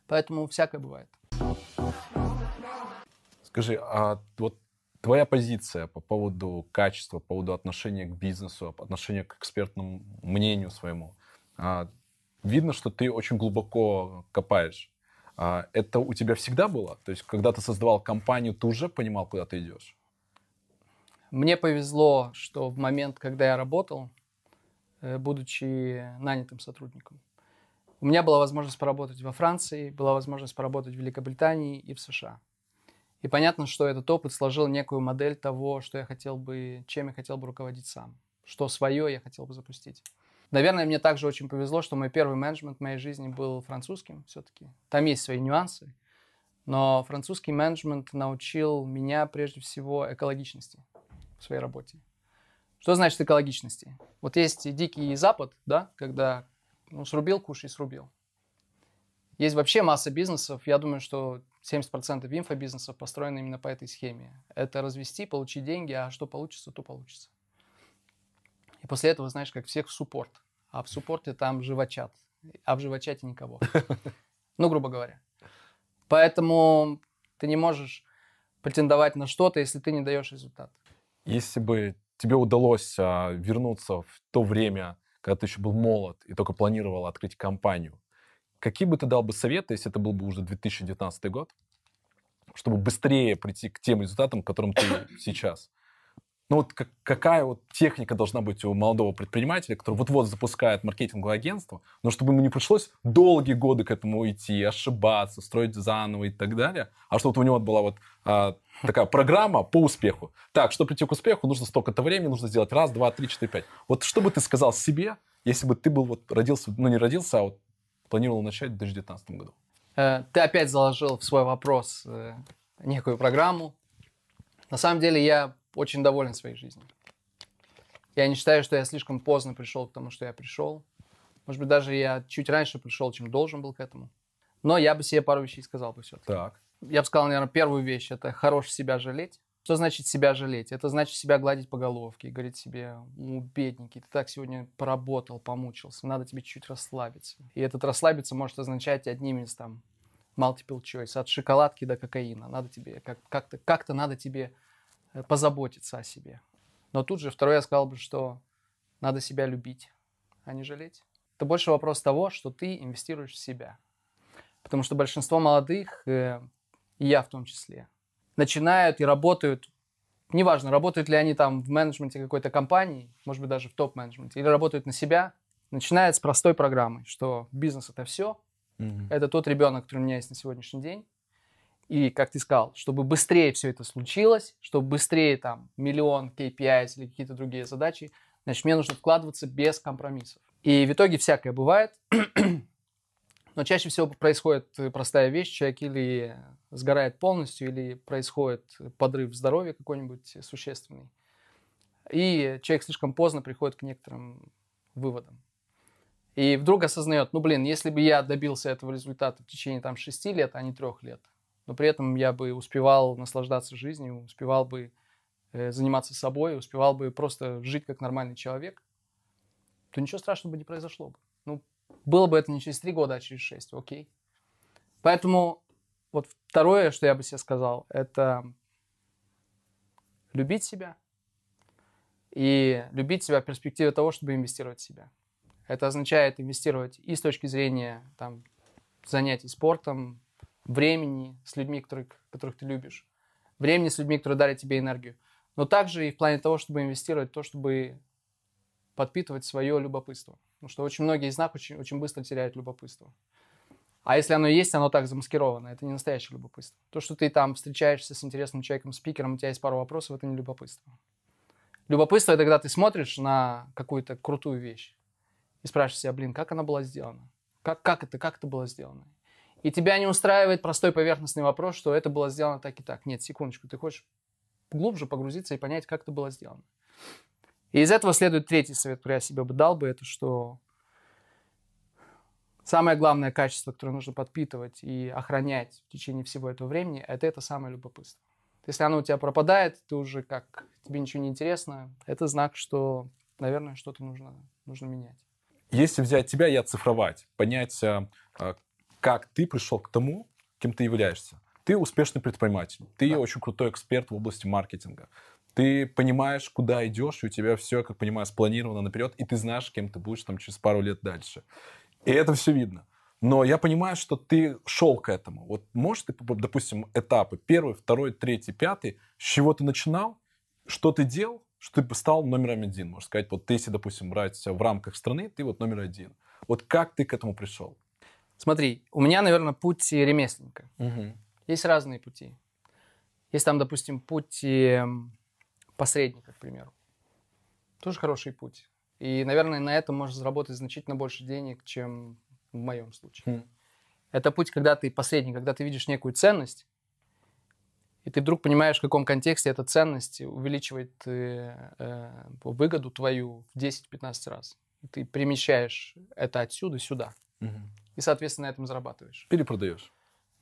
Поэтому всякое бывает. Скажи, а вот твоя позиция по поводу качества, по поводу отношения к бизнесу, отношения к экспертному мнению своему, а видно, что ты очень глубоко копаешь. А это у тебя всегда было? То есть, когда ты создавал компанию, ты уже понимал, куда ты идешь? Мне повезло, что в момент, когда я работал, э, будучи нанятым сотрудником, у меня была возможность поработать во Франции, была возможность поработать в Великобритании и в США. И понятно, что этот опыт сложил некую модель того, что я хотел бы, чем я хотел бы руководить сам, что свое я хотел бы запустить. Наверное, мне также очень повезло, что мой первый менеджмент в моей жизни был французским все-таки. Там есть свои нюансы, но французский менеджмент научил меня прежде всего экологичности в своей работе. Что значит экологичности? Вот есть дикий запад, да, когда ну, срубил, кушай, срубил. Есть вообще масса бизнесов, я думаю, что 70% инфобизнесов построены именно по этой схеме. Это развести, получить деньги, а что получится, то получится. И после этого, знаешь, как всех в суппорт. А в суппорте там живочат. А в живочате никого. Ну, грубо говоря. Поэтому ты не можешь претендовать на что-то, если ты не даешь результат. Если бы тебе удалось а, вернуться в то время, когда ты еще был молод и только планировал открыть компанию, какие бы ты дал бы советы, если это был бы уже 2019 год, чтобы быстрее прийти к тем результатам, к которым ты сейчас? Ну вот как, какая вот техника должна быть у молодого предпринимателя, который вот-вот запускает маркетинговое агентство, но чтобы ему не пришлось долгие годы к этому идти, ошибаться, строить заново и так далее, а чтобы вот у него была вот а, такая программа по успеху. Так, чтобы прийти к успеху, нужно столько-то времени, нужно сделать раз, два, три, четыре, пять. Вот что бы ты сказал себе, если бы ты был вот родился, ну не родился, а вот планировал начать в 2019 году? Э, ты опять заложил в свой вопрос э, некую программу. На самом деле я очень доволен своей жизнью. Я не считаю, что я слишком поздно пришел к тому, что я пришел. Может быть, даже я чуть раньше пришел, чем должен был к этому. Но я бы себе пару вещей сказал бы все-таки. Так. Я бы сказал, наверное, первую вещь – это хорош себя жалеть. Что значит себя жалеть? Это значит себя гладить по головке и говорить себе, ну, бедненький, ты так сегодня поработал, помучился, надо тебе чуть расслабиться. И этот расслабиться может означать одним из там multiple choice, от шоколадки до кокаина. Надо тебе, как- как-то, как-то надо тебе позаботиться о себе. Но тут же второе я сказал бы, что надо себя любить, а не жалеть. Это больше вопрос того, что ты инвестируешь в себя. Потому что большинство молодых, э, и я в том числе, начинают и работают, неважно, работают ли они там в менеджменте какой-то компании, может быть, даже в топ-менеджменте, или работают на себя, начинают с простой программы, что бизнес это все, Мгм. это тот ребенок, который у меня есть на сегодняшний день. И, как ты сказал, чтобы быстрее все это случилось, чтобы быстрее там миллион KPIs или какие-то другие задачи, значит, мне нужно вкладываться без компромиссов. И в итоге всякое бывает. Но чаще всего происходит э, простая вещь. Человек или сгорает полностью, или происходит подрыв здоровья какой-нибудь существенный. И человек слишком поздно приходит к некоторым выводам. И вдруг осознает, ну, блин, если бы я добился этого результата в течение там шести лет, а не трех лет, но при этом я бы успевал наслаждаться жизнью, успевал бы э, заниматься собой, успевал бы просто жить как нормальный человек, то ничего страшного бы не произошло бы. Ну, было бы это не через три года, а через шесть, окей. Поэтому вот второе, что я бы себе сказал, это любить себя и любить себя в перспективе того, чтобы инвестировать в себя. Это означает инвестировать и с точки зрения там, занятий спортом, времени с людьми, которых, которых ты любишь, времени с людьми, которые дарят тебе энергию, но также и в плане того, чтобы инвестировать то, чтобы подпитывать свое любопытство. Потому что очень многие из нас очень, очень быстро теряют любопытство. А если оно есть, оно так замаскировано. Это не настоящее любопытство. То, что ты там встречаешься с интересным человеком, спикером, у тебя есть пару вопросов, это не любопытство. Любопытство – это когда ты смотришь на какую-то крутую вещь и спрашиваешь себя, блин, как она была сделана? Как, как это, как это было сделано? И тебя не устраивает простой поверхностный вопрос, что это было сделано так и так. Нет, секундочку, ты хочешь глубже погрузиться и понять, как это было сделано. И из этого следует третий совет, который я себе бы дал бы, это что самое главное качество, которое нужно подпитывать и охранять в течение всего этого времени, это это самое любопытство. Если оно у тебя пропадает, ты уже как, тебе ничего не интересно, это знак, что, наверное, что-то нужно, нужно менять. Если взять тебя и оцифровать, понять, а, как ты пришел к тому, кем ты являешься. Ты успешный предприниматель, ты Да. очень крутой эксперт в области маркетинга. Ты понимаешь, куда идешь, и у тебя все, как понимаю, спланировано наперед, и ты знаешь, кем ты будешь там через пару лет дальше. И это все видно. Но я понимаю, что ты шел к этому. Вот можешь ты, допустим, этапы первый, второй, третий, пятый, с чего ты начинал, что ты делал, что ты стал номером один, можно сказать. Вот ты, если, допустим, брать в рамках страны, ты вот номер один. Вот как ты к этому пришел? Смотри, у меня, наверное, путь ремесленника. Есть разные пути. Есть там, допустим, путь эм, посредника, к примеру. Тоже хороший путь. И, наверное, на этом можно заработать значительно больше денег, чем в моем случае. Хм. Это путь, когда ты посредник, когда ты видишь некую ценность, и ты вдруг понимаешь, в каком контексте эта ценность увеличивает э, э, выгоду твою в 10-15 раз. И ты перемещаешь это отсюда сюда. И, соответственно, на этом зарабатываешь. Перепродаешь.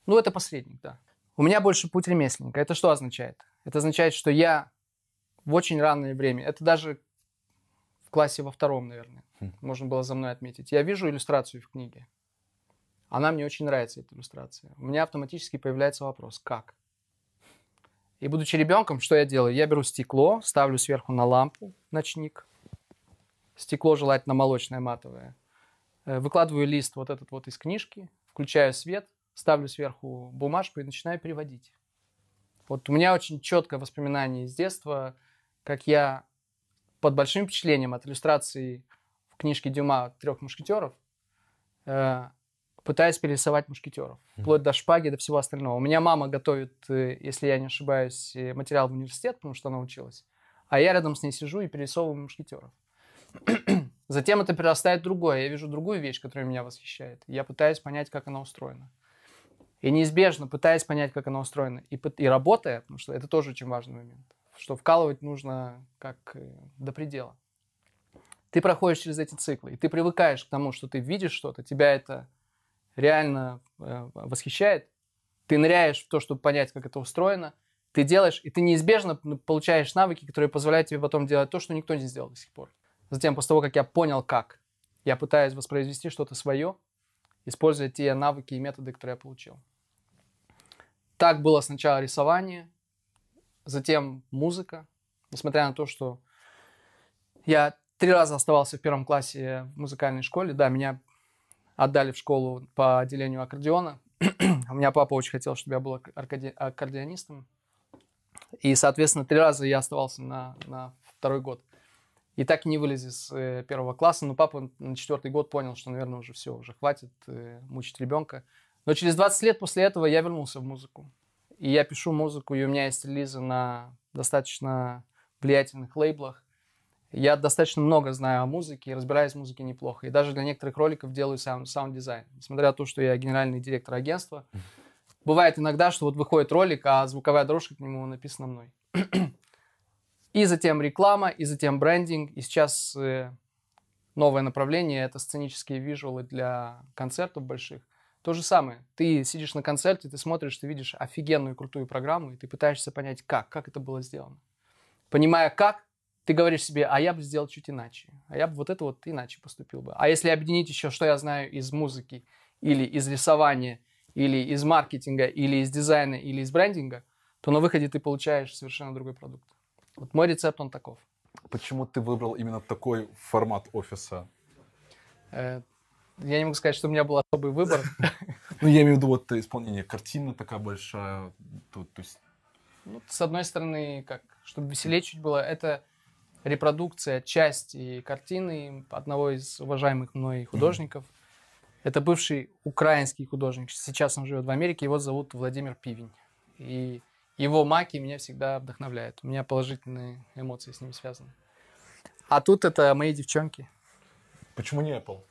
Ну, это посредник, да. У меня больше путь ремесленника. Это что означает? Это означает, что я в очень раннее время, это даже в классе во втором, наверное, Хм. можно было за мной отметить. Я вижу иллюстрацию в книге. Она мне очень нравится, эта иллюстрация. У меня автоматически появляется вопрос, как? И будучи ребенком, что я делаю? Я беру стекло, ставлю сверху на лампу ночник. Стекло желательно молочное, матовое. Э, Выкладываю лист вот этот вот из книжки, включаю свет, ставлю сверху бумажку и начинаю переводить. Вот у меня очень четкое воспоминание из детства, как я под большим впечатлением от иллюстрации в книжке Дюма «Трех мушкетеров» э, пытаюсь перерисовать мушкетеров. Вплоть до шпаги, до всего остального. У меня мама готовит, э, если я не ошибаюсь, э, материал в университет, потому что она училась. А я рядом с ней сижу и перерисовываю мушкетеров. Затем это перерастает в другое. Я вижу другую вещь, которая меня восхищает. Я пытаюсь понять, как она устроена. И неизбежно, пытаясь понять, как она устроена, и, и работая, потому что это тоже очень важный момент, что вкалывать нужно как э, до предела. Ты проходишь через эти циклы, и ты привыкаешь к тому, что ты видишь что-то, тебя это реально э, восхищает, ты ныряешь в то, чтобы понять, как это устроено, ты делаешь, и ты неизбежно получаешь навыки, которые позволяют тебе потом делать то, что никто не сделал до сих пор. Затем, после того, как я понял, как, я пытаюсь воспроизвести что-то свое, используя те навыки и методы, которые я получил. Так было сначала рисование, затем музыка. Несмотря на то, что я три раза оставался в первом классе в музыкальной школе, да, меня отдали в школу по отделению аккордеона. У меня папа очень хотел, чтобы я был аккорде... аккордеонистом. И, соответственно, три раза я оставался на, на второй год. И так и не вылез из э, первого класса. Но папа на четвертый год понял, что, наверное, уже все, уже хватит э, мучить ребенка. Но через 20 лет после этого я вернулся в музыку. И я пишу музыку, и у меня есть релизы на достаточно влиятельных лейблах. Я достаточно много знаю о музыке и разбираюсь в музыке неплохо. И даже для некоторых роликов делаю саунд, саунд-дизайн. Несмотря на то, что я генеральный директор агентства. Бывает иногда, что вот выходит ролик, а звуковая дорожка к нему написана мной. И затем реклама, и затем брендинг. И сейчас э, новое направление – это сценические визуалы для концертов больших. То же самое. Ты сидишь на концерте, ты смотришь, ты видишь офигенную крутую программу, и ты пытаешься понять, как, как это было сделано. Понимая как, ты говоришь себе, а я бы сделал чуть иначе, а я бы вот это вот иначе поступил бы. А если объединить еще, что я знаю из музыки, или из рисования, или из маркетинга, или из дизайна, или из брендинга, то на выходе ты получаешь совершенно другой продукт. Вот мой рецепт, он таков. Почему ты выбрал именно такой формат офиса? Э, я не могу сказать, что у меня был особый выбор. Ну, я имею в виду вот исполнение картины такая большая. То, то есть... ну, с одной стороны, как, чтобы веселее чуть было, это репродукция части картины одного из уважаемых мной художников. Это бывший украинский художник. Сейчас он живет в Америке. Его зовут Владимир Пивень. И его маки меня всегда вдохновляют. У меня положительные эмоции с ними связаны. А тут это мои девчонки. Почему не Apple?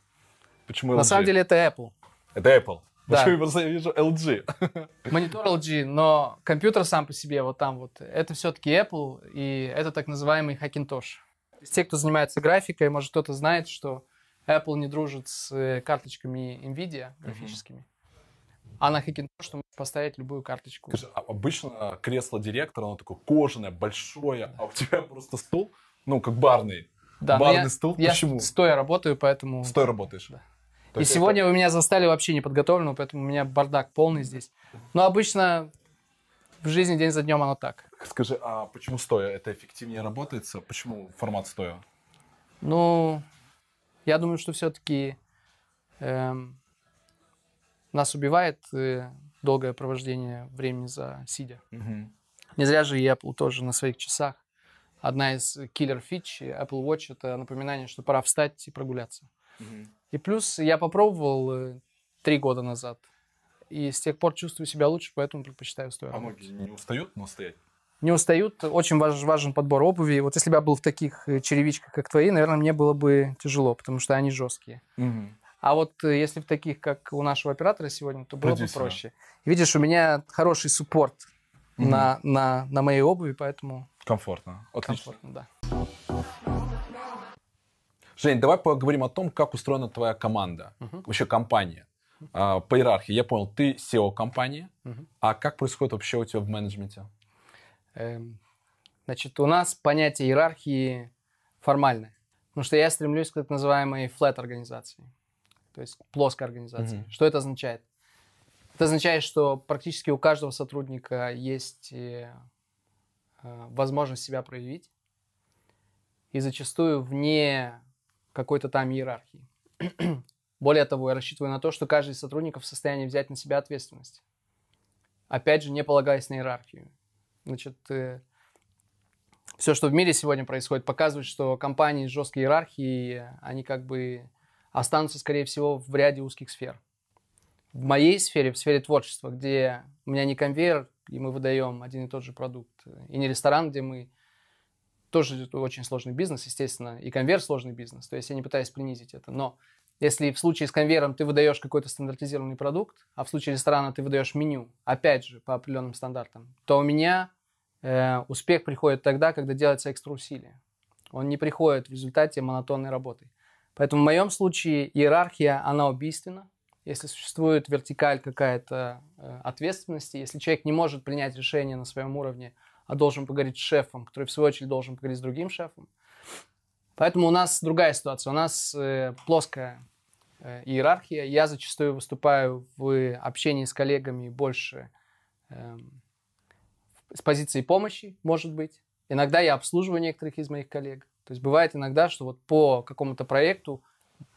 Почему LG? На самом деле это Apple. Это Apple. Да. Почему я вижу LG? Монитор LG, но компьютер сам по себе вот там вот, это все-таки Apple, и это так называемый Hackintosh. Те, кто занимается графикой, может кто-то знает, что Apple не дружит с э, карточками NVIDIA графическими. А на Hackintosh что можно поставить любую карточку. Скажи, а обычно кресло директора, оно такое кожаное, большое, а у тебя просто стул, ну, как барный. Да, барный я, стул. Я Почему? стоя работаю, поэтому... Стоя работаешь? Да. То и сегодня это... вы меня застали вообще неподготовленного, поэтому у меня бардак полный здесь. Но обычно в жизни день за днем оно так. Скажи, а почему стоя? Это эффективнее работается? Почему формат стоя? Ну, я думаю, что все-таки эм, нас убивает э, долгое провождение времени за сидя. Угу. Не зря же и Apple тоже на своих часах. Одна из киллер фич Apple Watch это напоминание, что пора встать и прогуляться. Угу. И плюс я попробовал э, три года назад. И с тех пор чувствую себя лучше, поэтому предпочитаю стоя. А ноги не устают, но стоять? Не устают. Очень важ, важен подбор обуви. Вот если бы я был в таких э, черевичках, как твои, наверное, мне было бы тяжело, потому что они жесткие. Угу. А вот э, если в таких, как у нашего оператора сегодня, то было Продюсера. бы проще. Видишь, у меня хороший суппорт угу. на, на, на моей обуви, поэтому... Комфортно. Отлично. Комфортно, да. Жень, давай поговорим о том, как устроена твоя команда, uh-huh. вообще компания. А, по иерархии, я понял, ты SEO компании, uh-huh. а как происходит вообще у тебя в менеджменте? Эм, значит, у нас понятие иерархии формальное, потому что я стремлюсь к так называемой flat организации, то есть плоской организации. Uh-huh. Что это означает? Это означает, что практически у каждого сотрудника есть э, э возможность себя проявить, и зачастую вне какой-то там иерархии. Более того, я рассчитываю на то, что каждый из сотрудников в состоянии взять на себя ответственность. Опять же, не полагаясь на иерархию. Значит, э, все, что в мире сегодня происходит, показывает, что компании с жесткой иерархией, они как бы останутся, скорее всего, в ряде узких сфер. В моей сфере, в сфере творчества, где у меня не конвейер, и мы выдаем один и тот же продукт, и не ресторан, где мы тоже очень сложный бизнес, естественно, и конвейер сложный бизнес. То есть я не пытаюсь принизить это, но если в случае с конвейером ты выдаешь какой-то стандартизированный продукт, а в случае ресторана ты выдаешь меню, опять же, по определенным стандартам, то у меня э, успех приходит тогда, когда делается экстра усилия. Он не приходит в результате монотонной работы. Поэтому в моем случае иерархия, она убийственна. Если существует вертикаль какая-то э, ответственности, если человек не может принять решение на своем уровне, а должен поговорить с шефом, который в свою очередь должен поговорить с другим шефом. Поэтому у нас другая ситуация. У нас э, плоская э, иерархия. Я зачастую выступаю в общении с коллегами больше э, с позиции помощи, может быть. Иногда я обслуживаю некоторых из моих коллег. То есть бывает иногда, что вот по какому-то проекту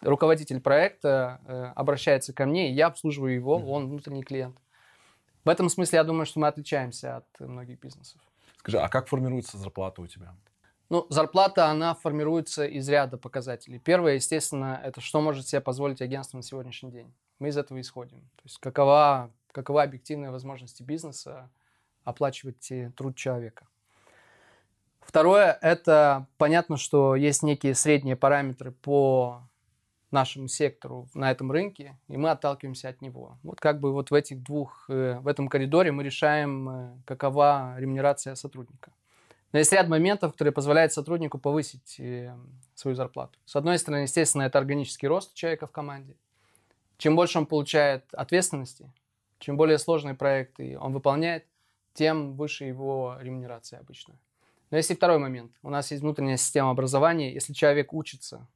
руководитель проекта э, обращается ко мне, и я обслуживаю его, он внутренний клиент. В этом смысле я думаю, что мы отличаемся от многих бизнесов. Скажи, а как формируется зарплата у тебя? Ну, зарплата, она формируется из ряда показателей. Первое, естественно, это что может себе позволить агентство на сегодняшний день. Мы из этого исходим. То есть какова, какова объективная возможность бизнеса оплачивать труд человека. Второе, это понятно, что есть некие средние параметры по нашему сектору на этом рынке, и мы отталкиваемся от него. Вот как бы вот в этих двух, э, в этом коридоре мы решаем, э, какова ремунерация сотрудника. Но есть ряд моментов, которые позволяют сотруднику повысить э, свою зарплату. С одной стороны, естественно, это органический рост человека в команде. Чем больше он получает ответственности, чем более сложные проекты он выполняет, тем выше его ремунерация обычно. Но есть и второй момент. У нас есть внутренняя система образования. Если человек учится,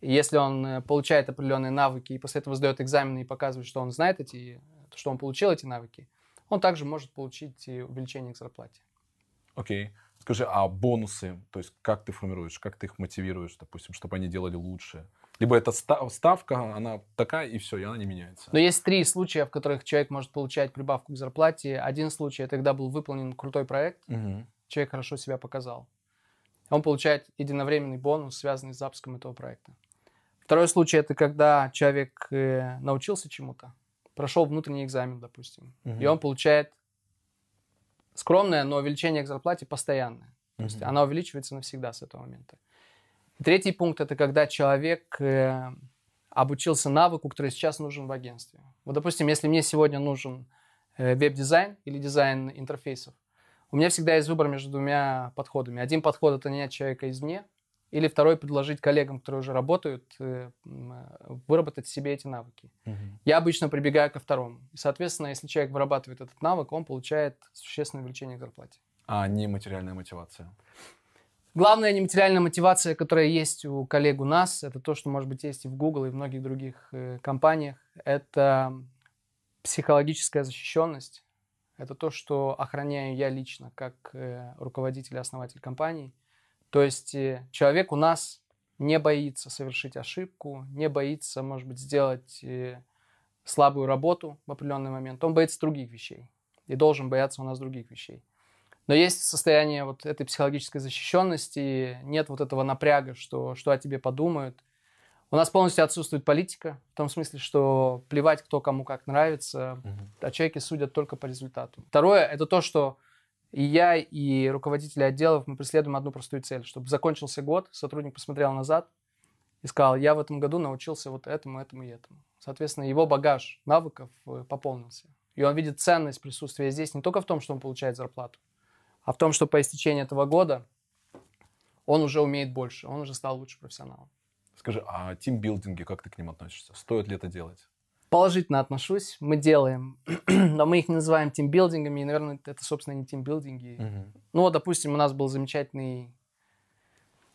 если он э, получает определенные навыки и после этого сдает экзамены и показывает, что он знает эти, что он получил эти навыки, он также может получить увеличение к зарплате. Окей. Okay. Скажи, а бонусы, то есть как ты формируешь, как ты их мотивируешь, допустим, чтобы они делали лучше? Либо эта ставка, она такая, и все, и она не меняется. Но есть три случая, в которых человек может получать прибавку к зарплате. Один случай, это когда был выполнен крутой проект, угу. Человек хорошо себя показал. Он получает единовременный бонус, связанный с запуском этого проекта. Второй случай, это когда человек э, научился чему-то, прошел внутренний экзамен, допустим, угу. и он получает скромное, но увеличение к зарплате постоянное. То есть она увеличивается навсегда с этого момента. И третий пункт это когда человек э, обучился навыку, который сейчас нужен в агентстве. Вот, допустим, если мне сегодня нужен э, веб-дизайн или дизайн интерфейсов, у меня всегда есть выбор между двумя подходами. Один подход это нанять человека извне, или второй предложить коллегам, которые уже работают, э, выработать себе эти навыки. Угу. Я обычно прибегаю ко второму. И, соответственно, если человек вырабатывает этот навык, он получает существенное увеличение к зарплате. А не материальная мотивация? Главная нематериальная мотивация, которая есть у коллег у нас, это то, что, может быть, есть и в Google, и в многих других э, компаниях. Это психологическая защищенность. Это то, что охраняю я лично, как э, руководитель и основатель компании – то есть э, человек у нас не боится совершить ошибку, не боится, может быть, сделать э, слабую работу в определенный момент. Он боится других вещей и должен бояться у нас других вещей. Но есть состояние вот этой психологической защищенности, нет вот этого напряга, что, что о тебе подумают. У нас полностью отсутствует политика, в том смысле, что плевать, кто кому как нравится, угу. а человеки судят только по результату. Второе, это то, что и я, и руководители отделов, мы преследуем одну простую цель, чтобы закончился год, сотрудник посмотрел назад и сказал, я в этом году научился вот этому, этому и этому. Соответственно, его багаж навыков э, пополнился. И он видит ценность присутствия здесь не только в том, что он получает зарплату, а в том, что по истечении этого года он уже умеет больше, он уже стал лучше профессионалом. Скажи, а тимбилдинги, как ты к ним относишься? Стоит ли это делать? положительно отношусь. Мы делаем, но мы их не называем тимбилдингами, и, наверное, это, собственно, не тимбилдинги. Uh-huh. Ну, вот, допустим, у нас был замечательный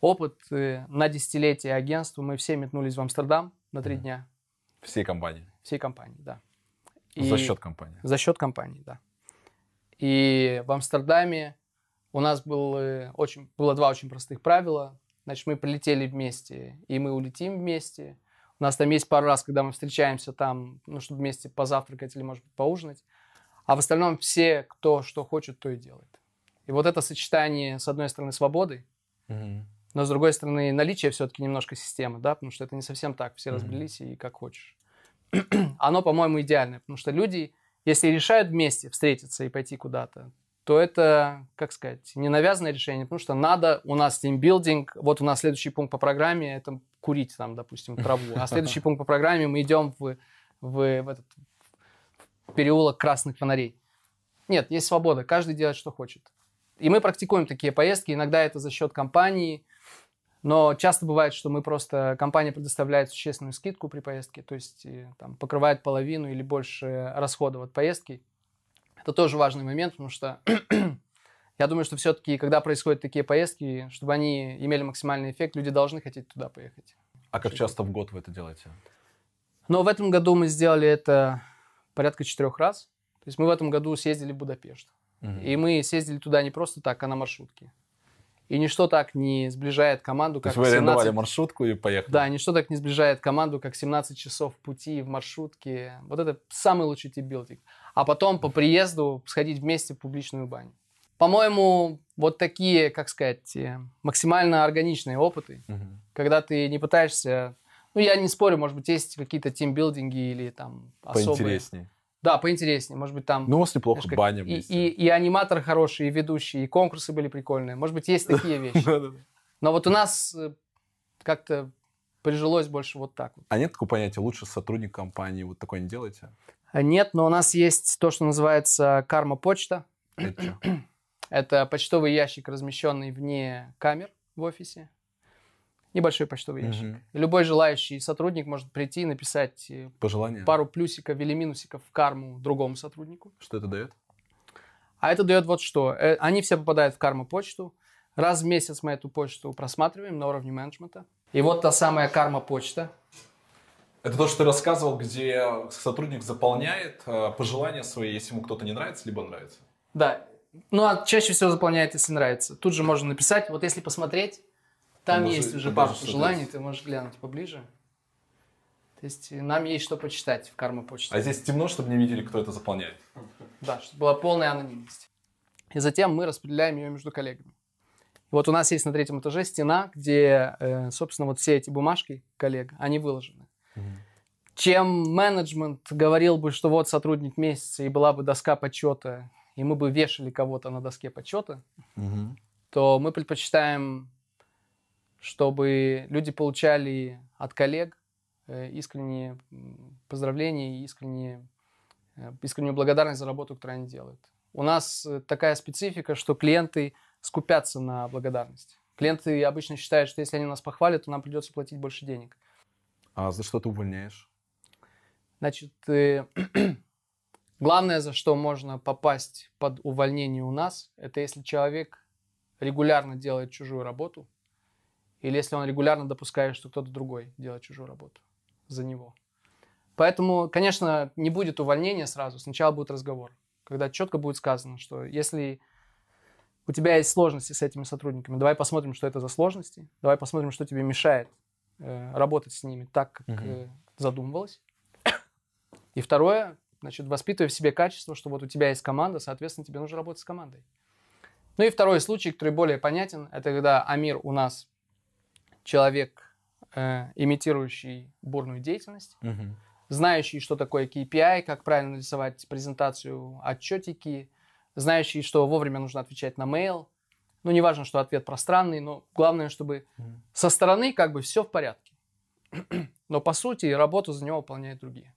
опыт э, на десятилетие агентства. Мы все метнулись в Амстердам на три uh-huh. дня. Всей компании? Всей компании, да. И за счет компании? За счет компании, да. И в Амстердаме у нас был э, очень, было два очень простых правила. Значит, мы прилетели вместе, и мы улетим вместе – у нас там есть пару раз, когда мы встречаемся там, ну, чтобы вместе позавтракать или, может быть, поужинать. А в остальном все, кто что хочет, то и делает. И вот это сочетание, с одной стороны, свободы, но с другой стороны, наличие все-таки немножко системы, да, потому что это не совсем так, все разбрелись и как хочешь. Оно, по-моему, идеальное, потому что люди, если решают вместе встретиться и пойти куда-то, то это, как сказать, не навязанное решение, потому что надо, у нас тимбилдинг, вот у нас следующий пункт по программе, это курить там, допустим, траву, а следующий пункт по программе мы идем в, в, в этот в переулок красных фонарей. Нет, есть свобода, каждый делает, что хочет. И мы практикуем такие поездки, иногда это за счет компании, но часто бывает, что мы просто, компания предоставляет существенную скидку при поездке, то есть там, покрывает половину или больше расходов от поездки. Это тоже важный момент, потому что я думаю, что все-таки, когда происходят такие поездки, чтобы они имели максимальный эффект, люди должны хотеть туда поехать. А как часто в год вы это делаете? Но в этом году мы сделали это порядка четырех раз. То есть мы в этом году съездили в Будапешт. Угу. И мы съездили туда не просто так, а на маршрутке. И ничто так не сближает команду, как То есть вы 17... арендовали маршрутку и поехали? Да, ничто так не сближает команду, как 17 часов пути в маршрутке. Вот это самый лучший тип билдинг. А потом по приезду сходить вместе в публичную баню. По-моему, вот такие, как сказать, э, максимально органичные опыты, угу. когда ты не пытаешься... Ну, я не спорю, может быть, есть какие-то тимбилдинги или там особые... Поинтереснее. Да, поинтереснее. Может быть, там... Ну, у вас неплохо, знаешь, баня вместе. И, и, и аниматор хороший, и ведущий, и конкурсы были прикольные. Может быть, есть такие вещи. Но вот у нас э, как-то прижилось больше вот так. А нет такого понятия лучше сотрудник компании? Вот такое не делаете? А нет, но у нас есть то, что называется карма-почта. Это, Это почтовый ящик, размещенный вне камер в офисе небольшой почтовый ящик. Угу. Любой желающий сотрудник может прийти и написать э, Пожелания. пару плюсиков или минусиков в карму другому сотруднику. Что это дает? А это дает вот что. Э, они все попадают в карму почту. Раз в месяц мы эту почту просматриваем на уровне менеджмента. И вот та самая карма почта. Это то, что ты рассказывал, где сотрудник заполняет э, пожелания свои, если ему кто-то не нравится, либо нравится. Да. Ну, а чаще всего заполняет, если нравится. Тут же можно написать, вот если посмотреть, там может, есть уже пару пожеланий, ты можешь глянуть поближе. То есть э, нам есть что почитать в карма почте. А здесь темно, чтобы не видели, кто это заполняет. Да, чтобы была полная анонимность. И затем мы распределяем ее между коллегами. Вот у нас есть на третьем этаже стена, где, э, собственно, вот все эти бумажки коллег, они выложены. Чем менеджмент говорил бы, что вот сотрудник месяца и была бы доска почета, и мы бы вешали кого-то на доске почета, угу. то мы предпочитаем чтобы люди получали от коллег э, искренние поздравления и искренние, э, искреннюю благодарность за работу, которую они делают. У нас э, такая специфика, что клиенты скупятся на благодарность. Клиенты обычно считают, что если они нас похвалят, то нам придется платить больше денег. А за что ты увольняешь? Значит, главное, за что можно попасть под увольнение у нас, это если человек регулярно делает чужую работу – или если он регулярно допускает, что кто-то другой делает чужую работу за него. Поэтому, конечно, не будет увольнения сразу, сначала будет разговор, когда четко будет сказано, что если у тебя есть сложности с этими сотрудниками, давай посмотрим, что это за сложности, давай посмотрим, что тебе мешает э, работать с ними так, как угу. э, задумывалось. И второе, значит, воспитывай в себе качество, что вот у тебя есть команда, соответственно, тебе нужно работать с командой. Ну и второй случай, который более понятен, это когда Амир у нас человек, э, имитирующий бурную деятельность, угу. знающий, что такое KPI, как правильно нарисовать презентацию, отчетики, знающий, что вовремя нужно отвечать на mail. Ну, неважно, что ответ пространный, но главное, чтобы угу. со стороны как бы все в порядке. но по сути работу за него выполняют другие.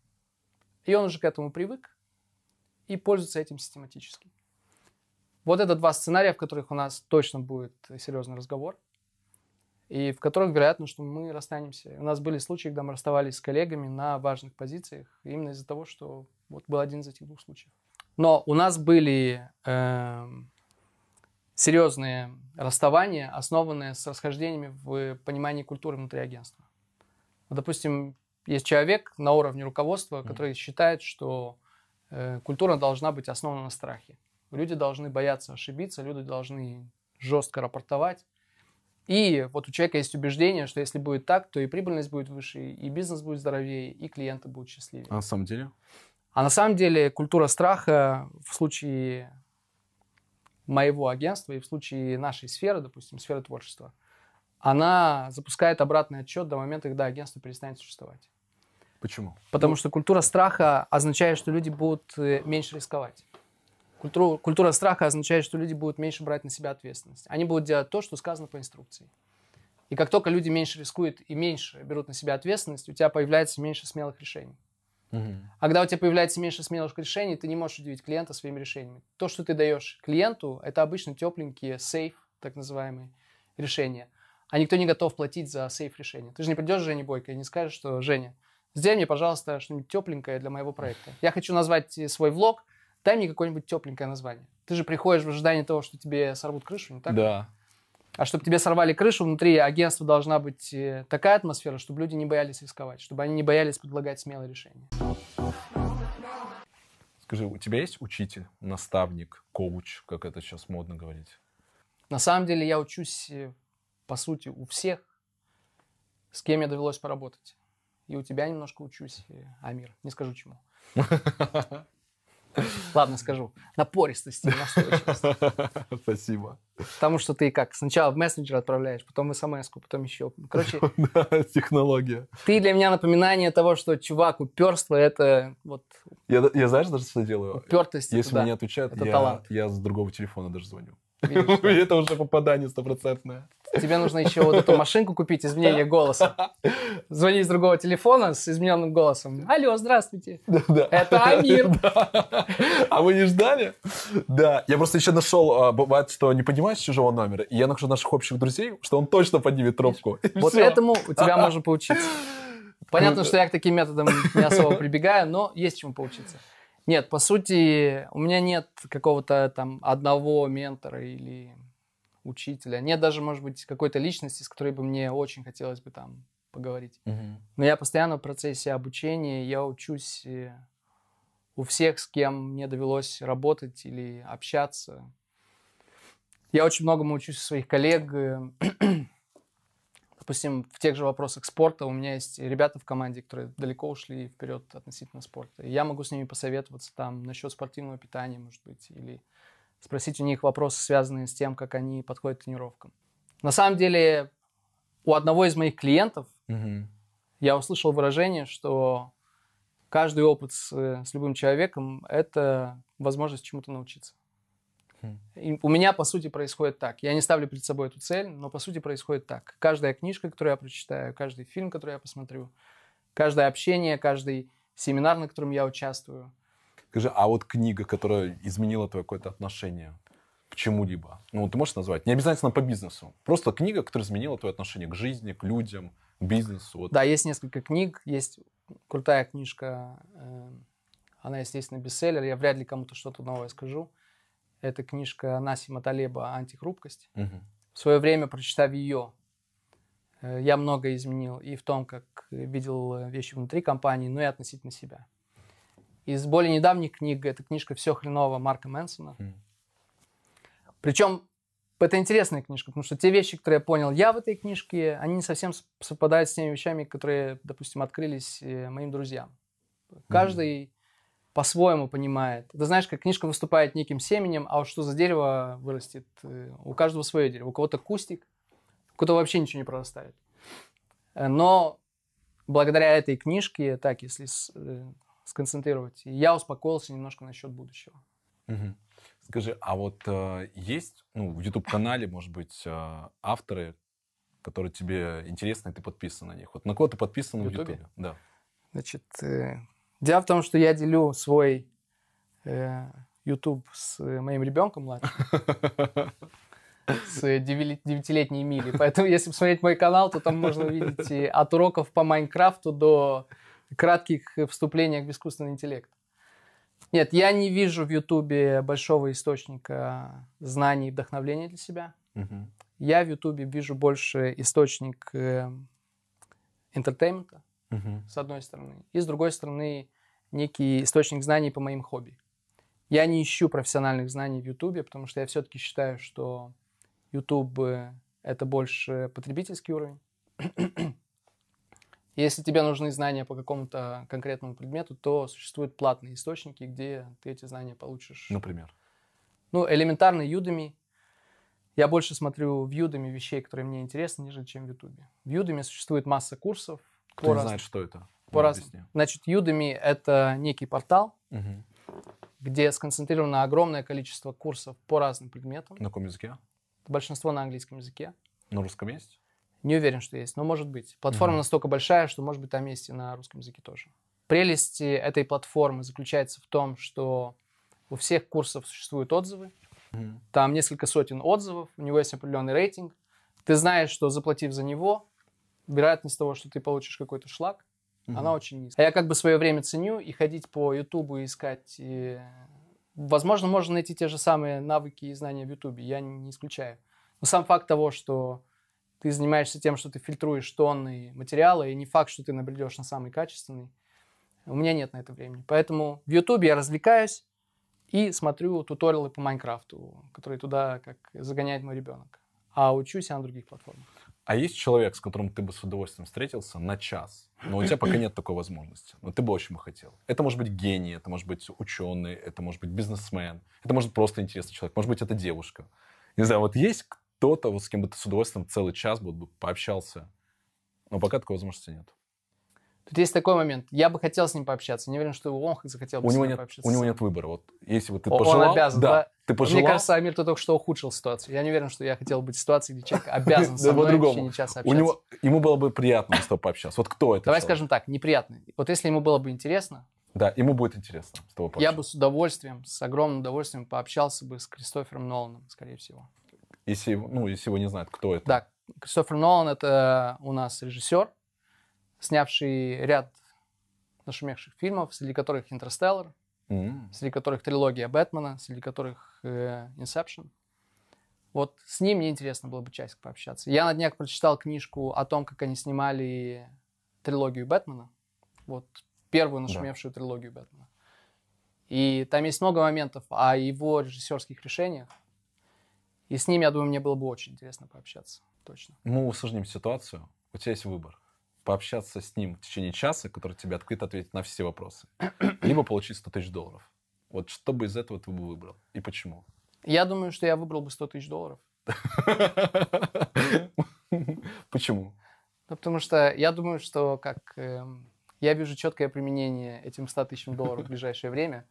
И он уже к этому привык и пользуется этим систематически. Вот это два сценария, в которых у нас точно будет серьезный разговор и в которых вероятно, что мы расстанемся. У нас были случаи, когда мы расставались с коллегами на важных позициях, именно из-за того, что вот был один из этих двух случаев. Но у нас были э, серьезные расставания, основанные с расхождениями в понимании культуры внутри агентства. Допустим, есть человек на уровне руководства, который mm. считает, что э, культура должна быть основана на страхе. Люди должны бояться ошибиться, люди должны жестко рапортовать, и вот у человека есть убеждение, что если будет так, то и прибыльность будет выше, и бизнес будет здоровее, и клиенты будут счастливее. А на самом деле? А на самом деле культура страха в случае моего агентства и в случае нашей сферы, допустим, сферы творчества, она запускает обратный отчет до момента, когда агентство перестанет существовать. Почему? Потому Ну, что культура страха означает, что люди будут э, меньше рисковать. Культура, культура страха означает, что люди будут меньше брать на себя ответственность. Они будут делать то, что сказано по инструкции. И как только люди меньше рискуют и меньше берут на себя ответственность, у тебя появляется меньше смелых решений. Мгм. А когда у тебя появляется меньше смелых решений, ты не можешь удивить клиента своими решениями. То, что ты даешь клиенту, это обычно тепленькие, сейф, так называемые, решения. А никто не готов платить за сейф решения. Ты же не придешь Жене Бойко и не скажешь, что Женя, сделай мне, пожалуйста, что-нибудь тепленькое для моего проекта. Я хочу назвать э, свой влог, дай мне какое-нибудь тепленькое название. Ты же приходишь в ожидании того, что тебе сорвут крышу, не так? Да. А чтобы тебе сорвали крышу, внутри агентства должна быть э, такая атмосфера, чтобы люди не боялись рисковать, чтобы они не боялись предлагать смелые решения. Скажи, у тебя есть учитель, наставник, коуч, как это сейчас модно говорить? На самом деле я учусь, э, по сути, у всех, с кем мне довелось поработать. И у тебя немножко учусь, э, Амир. Не скажу чему. Ладно, скажу. Напористости, и настойчивости. Спасибо. Потому что ты как, сначала в мессенджер отправляешь, потом смс потом еще. Короче, Да, технология. ты для меня напоминание того, что, чувак, уперство — это вот Я, я знаешь даже, что делаю? упертость. Если да. мне не отвечают, это я, талант. я с другого телефона даже звоню. Видишь. Это уже попадание стопроцентное. Тебе нужно еще вот эту машинку купить, изменение голоса. Звони с другого телефона с измененным голосом. Алло, здравствуйте. Да. Это Амир. Да. А вы не ждали? Да. Я просто еще нашел, а, бывает, что не понимаешь чужого номера, и я нахожу наших общих друзей, что он точно поднимет трубку. Вот всё. этому у тебя можно поучиться. Понятно, что я к таким методам не особо прибегаю, но есть чему поучиться. Нет, по сути, у меня нет какого-то там одного ментора или учителя. Нет даже, может быть, какой-то личности, с которой бы мне очень хотелось бы там поговорить. Мгм. Но я постоянно в процессе обучения, я учусь у всех, с кем мне довелось работать или общаться. Я очень многому учусь у своих коллег. Допустим, в тех же вопросах спорта у меня есть ребята в команде, которые далеко ушли вперед относительно спорта. И я могу с ними посоветоваться там насчет спортивного питания, может быть, или спросить у них вопросы, связанные с тем, как они подходят к тренировкам. На самом деле, у одного из моих клиентов Мгм. я услышал выражение, что каждый опыт с, с любым человеком – это возможность чему-то научиться. Хм. И у меня, по сути, происходит так. Я не ставлю перед собой эту цель, но, по сути, происходит так. Каждая книжка, которую я прочитаю, каждый фильм, который я посмотрю, каждое общение, каждый семинар, на котором я участвую, Скажи, а вот книга, которая изменила твое какое-то отношение к чему-либо, ну, ты можешь назвать? Не обязательно по бизнесу. Просто книга, которая изменила твое отношение к жизни, к людям, к бизнесу. Вот. Да, есть несколько книг, есть крутая книжка, э, она, естественно, бестселлер, я вряд ли кому-то что-то новое скажу. Это книжка Насима Талеба «Антихрупкость». Мгм. В свое время, прочитав ее, э, я многое изменил и в том, как видел э, вещи внутри компании, но и относительно себя. Из более недавних книг это книжка «Все хреново» Марка Мэнсона. Мгм. Причем это интересная книжка, потому что те вещи, которые я понял я в этой книжке, они не совсем совпадают с теми вещами, которые, допустим, открылись э, моим друзьям. Каждый по-своему понимает. Ты знаешь, как книжка выступает неким семенем, а вот что за дерево вырастет, э, у каждого свое дерево. У кого-то кустик, у кого-то вообще ничего не прорастает. Э, Но благодаря этой книжке, так, если э, сконцентрировать, я успокоился немножко насчет будущего. Мгм. Скажи, а вот э, есть ну, в YouTube-канале, может быть, э, авторы, которые тебе интересны, и ты подписан на них? Вот на кого ты подписан В? YouTube? Да. Значит, э, дело в том, что я делю свой э, YouTube с э, моим ребенком младшим, с э, девятилетней Мили. Поэтому, если посмотреть мой канал, то там можно увидеть и от уроков по Майнкрафту до кратких э, вступлений в искусственный интеллект. Нет, я не вижу в Ютубе большого источника знаний и вдохновления для себя. Мгм. Я в Ютубе вижу больше источник entertainment а, Мгм. с одной стороны, и с другой стороны некий источник знаний по моим хобби. Я не ищу профессиональных знаний в Ютубе, потому что я все-таки считаю, что YouTube э, это больше потребительский уровень. Если тебе нужны знания по какому-то конкретному предмету, то существуют платные источники, где ты эти знания получишь. Например. Ну, элементарно Udemy. Я больше смотрю в Udemy вещей, которые мне интересны, нежели чем в YouTube. В Udemy существует масса курсов. Кто не разным, знает, что это? По разным. Значит, Udemy — это некий портал, угу. где сконцентрировано огромное количество курсов по разным предметам. На каком языке? Большинство на английском языке. На русском есть? Не уверен, что есть, но может быть. Платформа угу. настолько большая, что, может быть, там есть и на русском языке тоже. Прелесть этой платформы заключается в том, что у всех курсов существуют отзывы. Угу. Там несколько сотен отзывов, у него есть определенный рейтинг. Ты знаешь, что заплатив за него, вероятность того, что ты получишь какой-то шлак, угу. она очень низкая. А я как бы свое время ценю и ходить по Ютубу и искать... И... Возможно, можно найти те же самые навыки и знания в Ютубе, я не исключаю. Но сам факт того, что ты занимаешься тем, что ты фильтруешь тонны материала, и не факт, что ты набредешь на самый качественный. У меня нет на это времени. Поэтому в YouTube я развлекаюсь и смотрю туториалы по Майнкрафту, которые туда как загоняет мой ребенок. А учусь я на других платформах. А есть человек, с которым ты бы с удовольствием встретился на час, но у тебя пока нет такой возможности, но ты бы очень бы хотел. Это может быть гений, это может быть ученый, это может быть бизнесмен, это может быть просто интересный человек, может быть, это девушка. Не знаю, вот есть кто-то, вот с кем бы ты с удовольствием целый час бы пообщался. Но пока такой возможности нет. Тут есть такой момент. Я бы хотел с ним пообщаться. Не уверен, что он захотел бы у с него ним нет, пообщаться. У него нет выбора. Вот если вот ты пожелал... Он обязан, да? да? Ты пожелал... Мне кажется, Амир ты только что ухудшил ситуацию. Я не уверен, что я хотел быть в ситуации, где человек обязан со мной в течение часа общаться. У него, ему было бы приятно с тобой пообщаться. Вот кто это? Давай скажем так, неприятно. Вот если ему было бы интересно... Да, ему будет интересно с тобой пообщаться. Я бы с удовольствием, с огромным удовольствием пообщался бы с Кристофером Ноланом, скорее всего. Если, ну, если его не знают, кто это. Да, Кристофер Нолан — это у нас режиссер, снявший ряд нашумевших фильмов, среди которых «Интерстеллар», mm. среди которых трилогия Бэтмена, среди которых э, «Инсепшн». Вот с ним мне интересно было бы часть пообщаться. Я на днях прочитал книжку о том, как они снимали трилогию Бэтмена. Вот первую нашумевшую да. трилогию Бэтмена. И там есть много моментов о его режиссерских решениях, и с ним, я думаю, мне было бы очень интересно пообщаться. Точно. Мы усложним ситуацию. У тебя есть выбор. Пообщаться с ним в течение часа, который тебе открыто ответит на все вопросы. Либо получить 100 тысяч долларов. Вот что бы из этого ты бы выбрал? И почему? Я думаю, что я выбрал бы 100 тысяч долларов. Почему? Ну, потому что я думаю, что как э, я вижу четкое применение этим 100 тысячам долларов в ближайшее время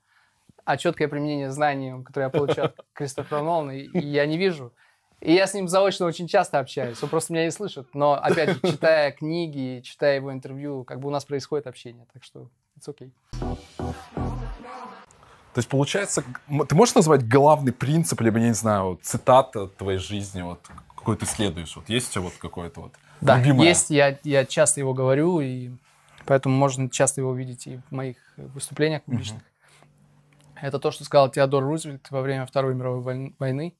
а четкое применение знаний, которое я получаю от Кристофера Нолана, я не вижу. И я с ним заочно очень часто общаюсь, он просто меня не слышит. Но, опять же, читая книги, читая его интервью, как бы у нас происходит общение, так что it's okay. То есть, получается, ты можешь назвать главный принцип, либо, я не знаю, цитата твоей жизни, вот, какой ты следуешь? Вот есть у тебя вот какой-то вот Да, любимое? есть, я, я часто его говорю, и поэтому можно часто его видеть и в моих выступлениях публичных. Uh-huh. Это то, что сказал Теодор Рузвельт во время Второй мировой войны.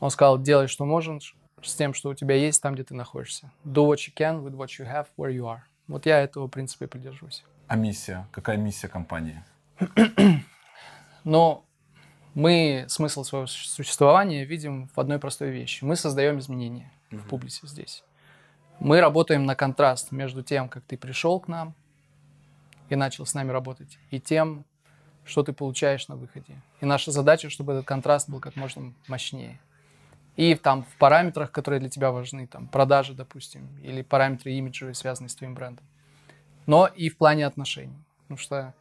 Он сказал, делай, что можешь, с тем, что у тебя есть там, где ты находишься. Do what you can with what you have where you are. Вот я этого принципа и придерживаюсь. А миссия? Какая миссия компании? Но мы смысл своего существования видим в одной простой вещи. Мы создаем изменения mm-hmm. в публике здесь. Мы работаем на контраст между тем, как ты пришел к нам и начал с нами работать, и тем, что ты получаешь на выходе. И наша задача, чтобы этот контраст был как можно мощнее. И там в параметрах, которые для тебя важны, там продажи, допустим, или параметры имиджевые, связанные с твоим брендом. Но и в плане отношений. Потому что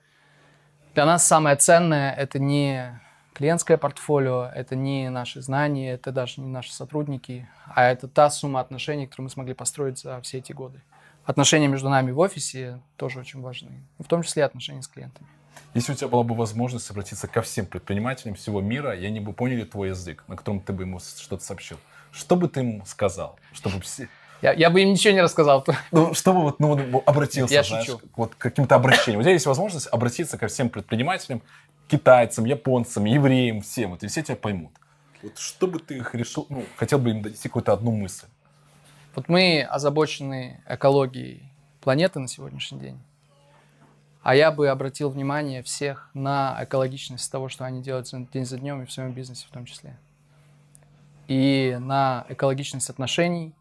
для нас самое ценное — это не клиентское портфолио, это не наши знания, это даже не наши сотрудники, а это та сумма отношений, которую мы смогли построить за все эти годы. Отношения между нами в офисе тоже очень важны, в том числе отношения с клиентами. Если у тебя была бы возможность обратиться ко всем предпринимателям всего мира, и они бы поняли твой язык, на котором ты бы ему что-то сообщил, что бы ты им сказал? Чтобы все... Я, я бы им ничего не рассказал. Ну, чтобы вот, ну, обратился, я знаешь, шучу. вот каким-то обращением. У тебя есть возможность обратиться ко всем предпринимателям, китайцам, японцам, евреям, всем, вот, и все тебя поймут. Вот что бы ты их решил, ну, хотел бы им донести какую-то одну мысль? Вот мы озабочены экологией планеты на сегодняшний день. А я бы обратил внимание всех на экологичность того, что они делают день за днем и в своем бизнесе в том числе. И на экологичность отношений,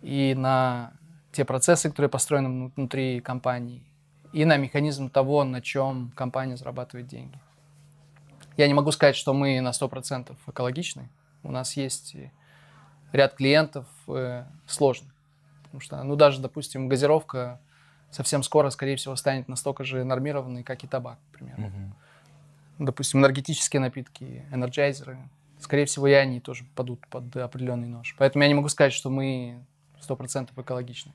и на те процессы, которые построены внутри компании, и на механизм того, на чем компания зарабатывает деньги. Я не могу сказать, что мы на 100% экологичны. У нас есть ряд клиентов э, сложных. Потому что, ну, даже, допустим, газировка совсем скоро, скорее всего, станет настолько же нормированной, как и табак, к примеру. Угу. Допустим, энергетические напитки, энерджайзеры, скорее всего, и они тоже падут под определенный нож. Поэтому я не могу сказать, что мы 100% экологичны.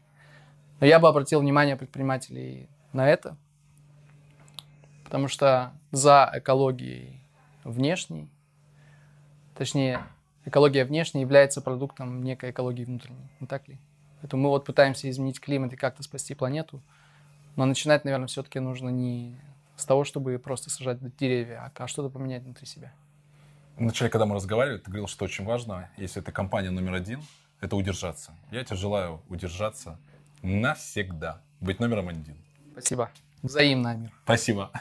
Но я бы обратил внимание предпринимателей на это, потому что за экологией внешней, точнее, экология внешняя является продуктом некой экологии внутренней, не так ли? Поэтому мы вот пытаемся изменить климат и как-то спасти планету, но начинать, наверное, все-таки нужно не с того, чтобы просто сажать деревья, а что-то поменять внутри себя. Вначале, когда мы разговаривали, ты говорил, что очень важно, если это компания номер один, это удержаться. Я тебе желаю удержаться навсегда, быть номером один. Спасибо. Взаимно, Амир. Спасибо.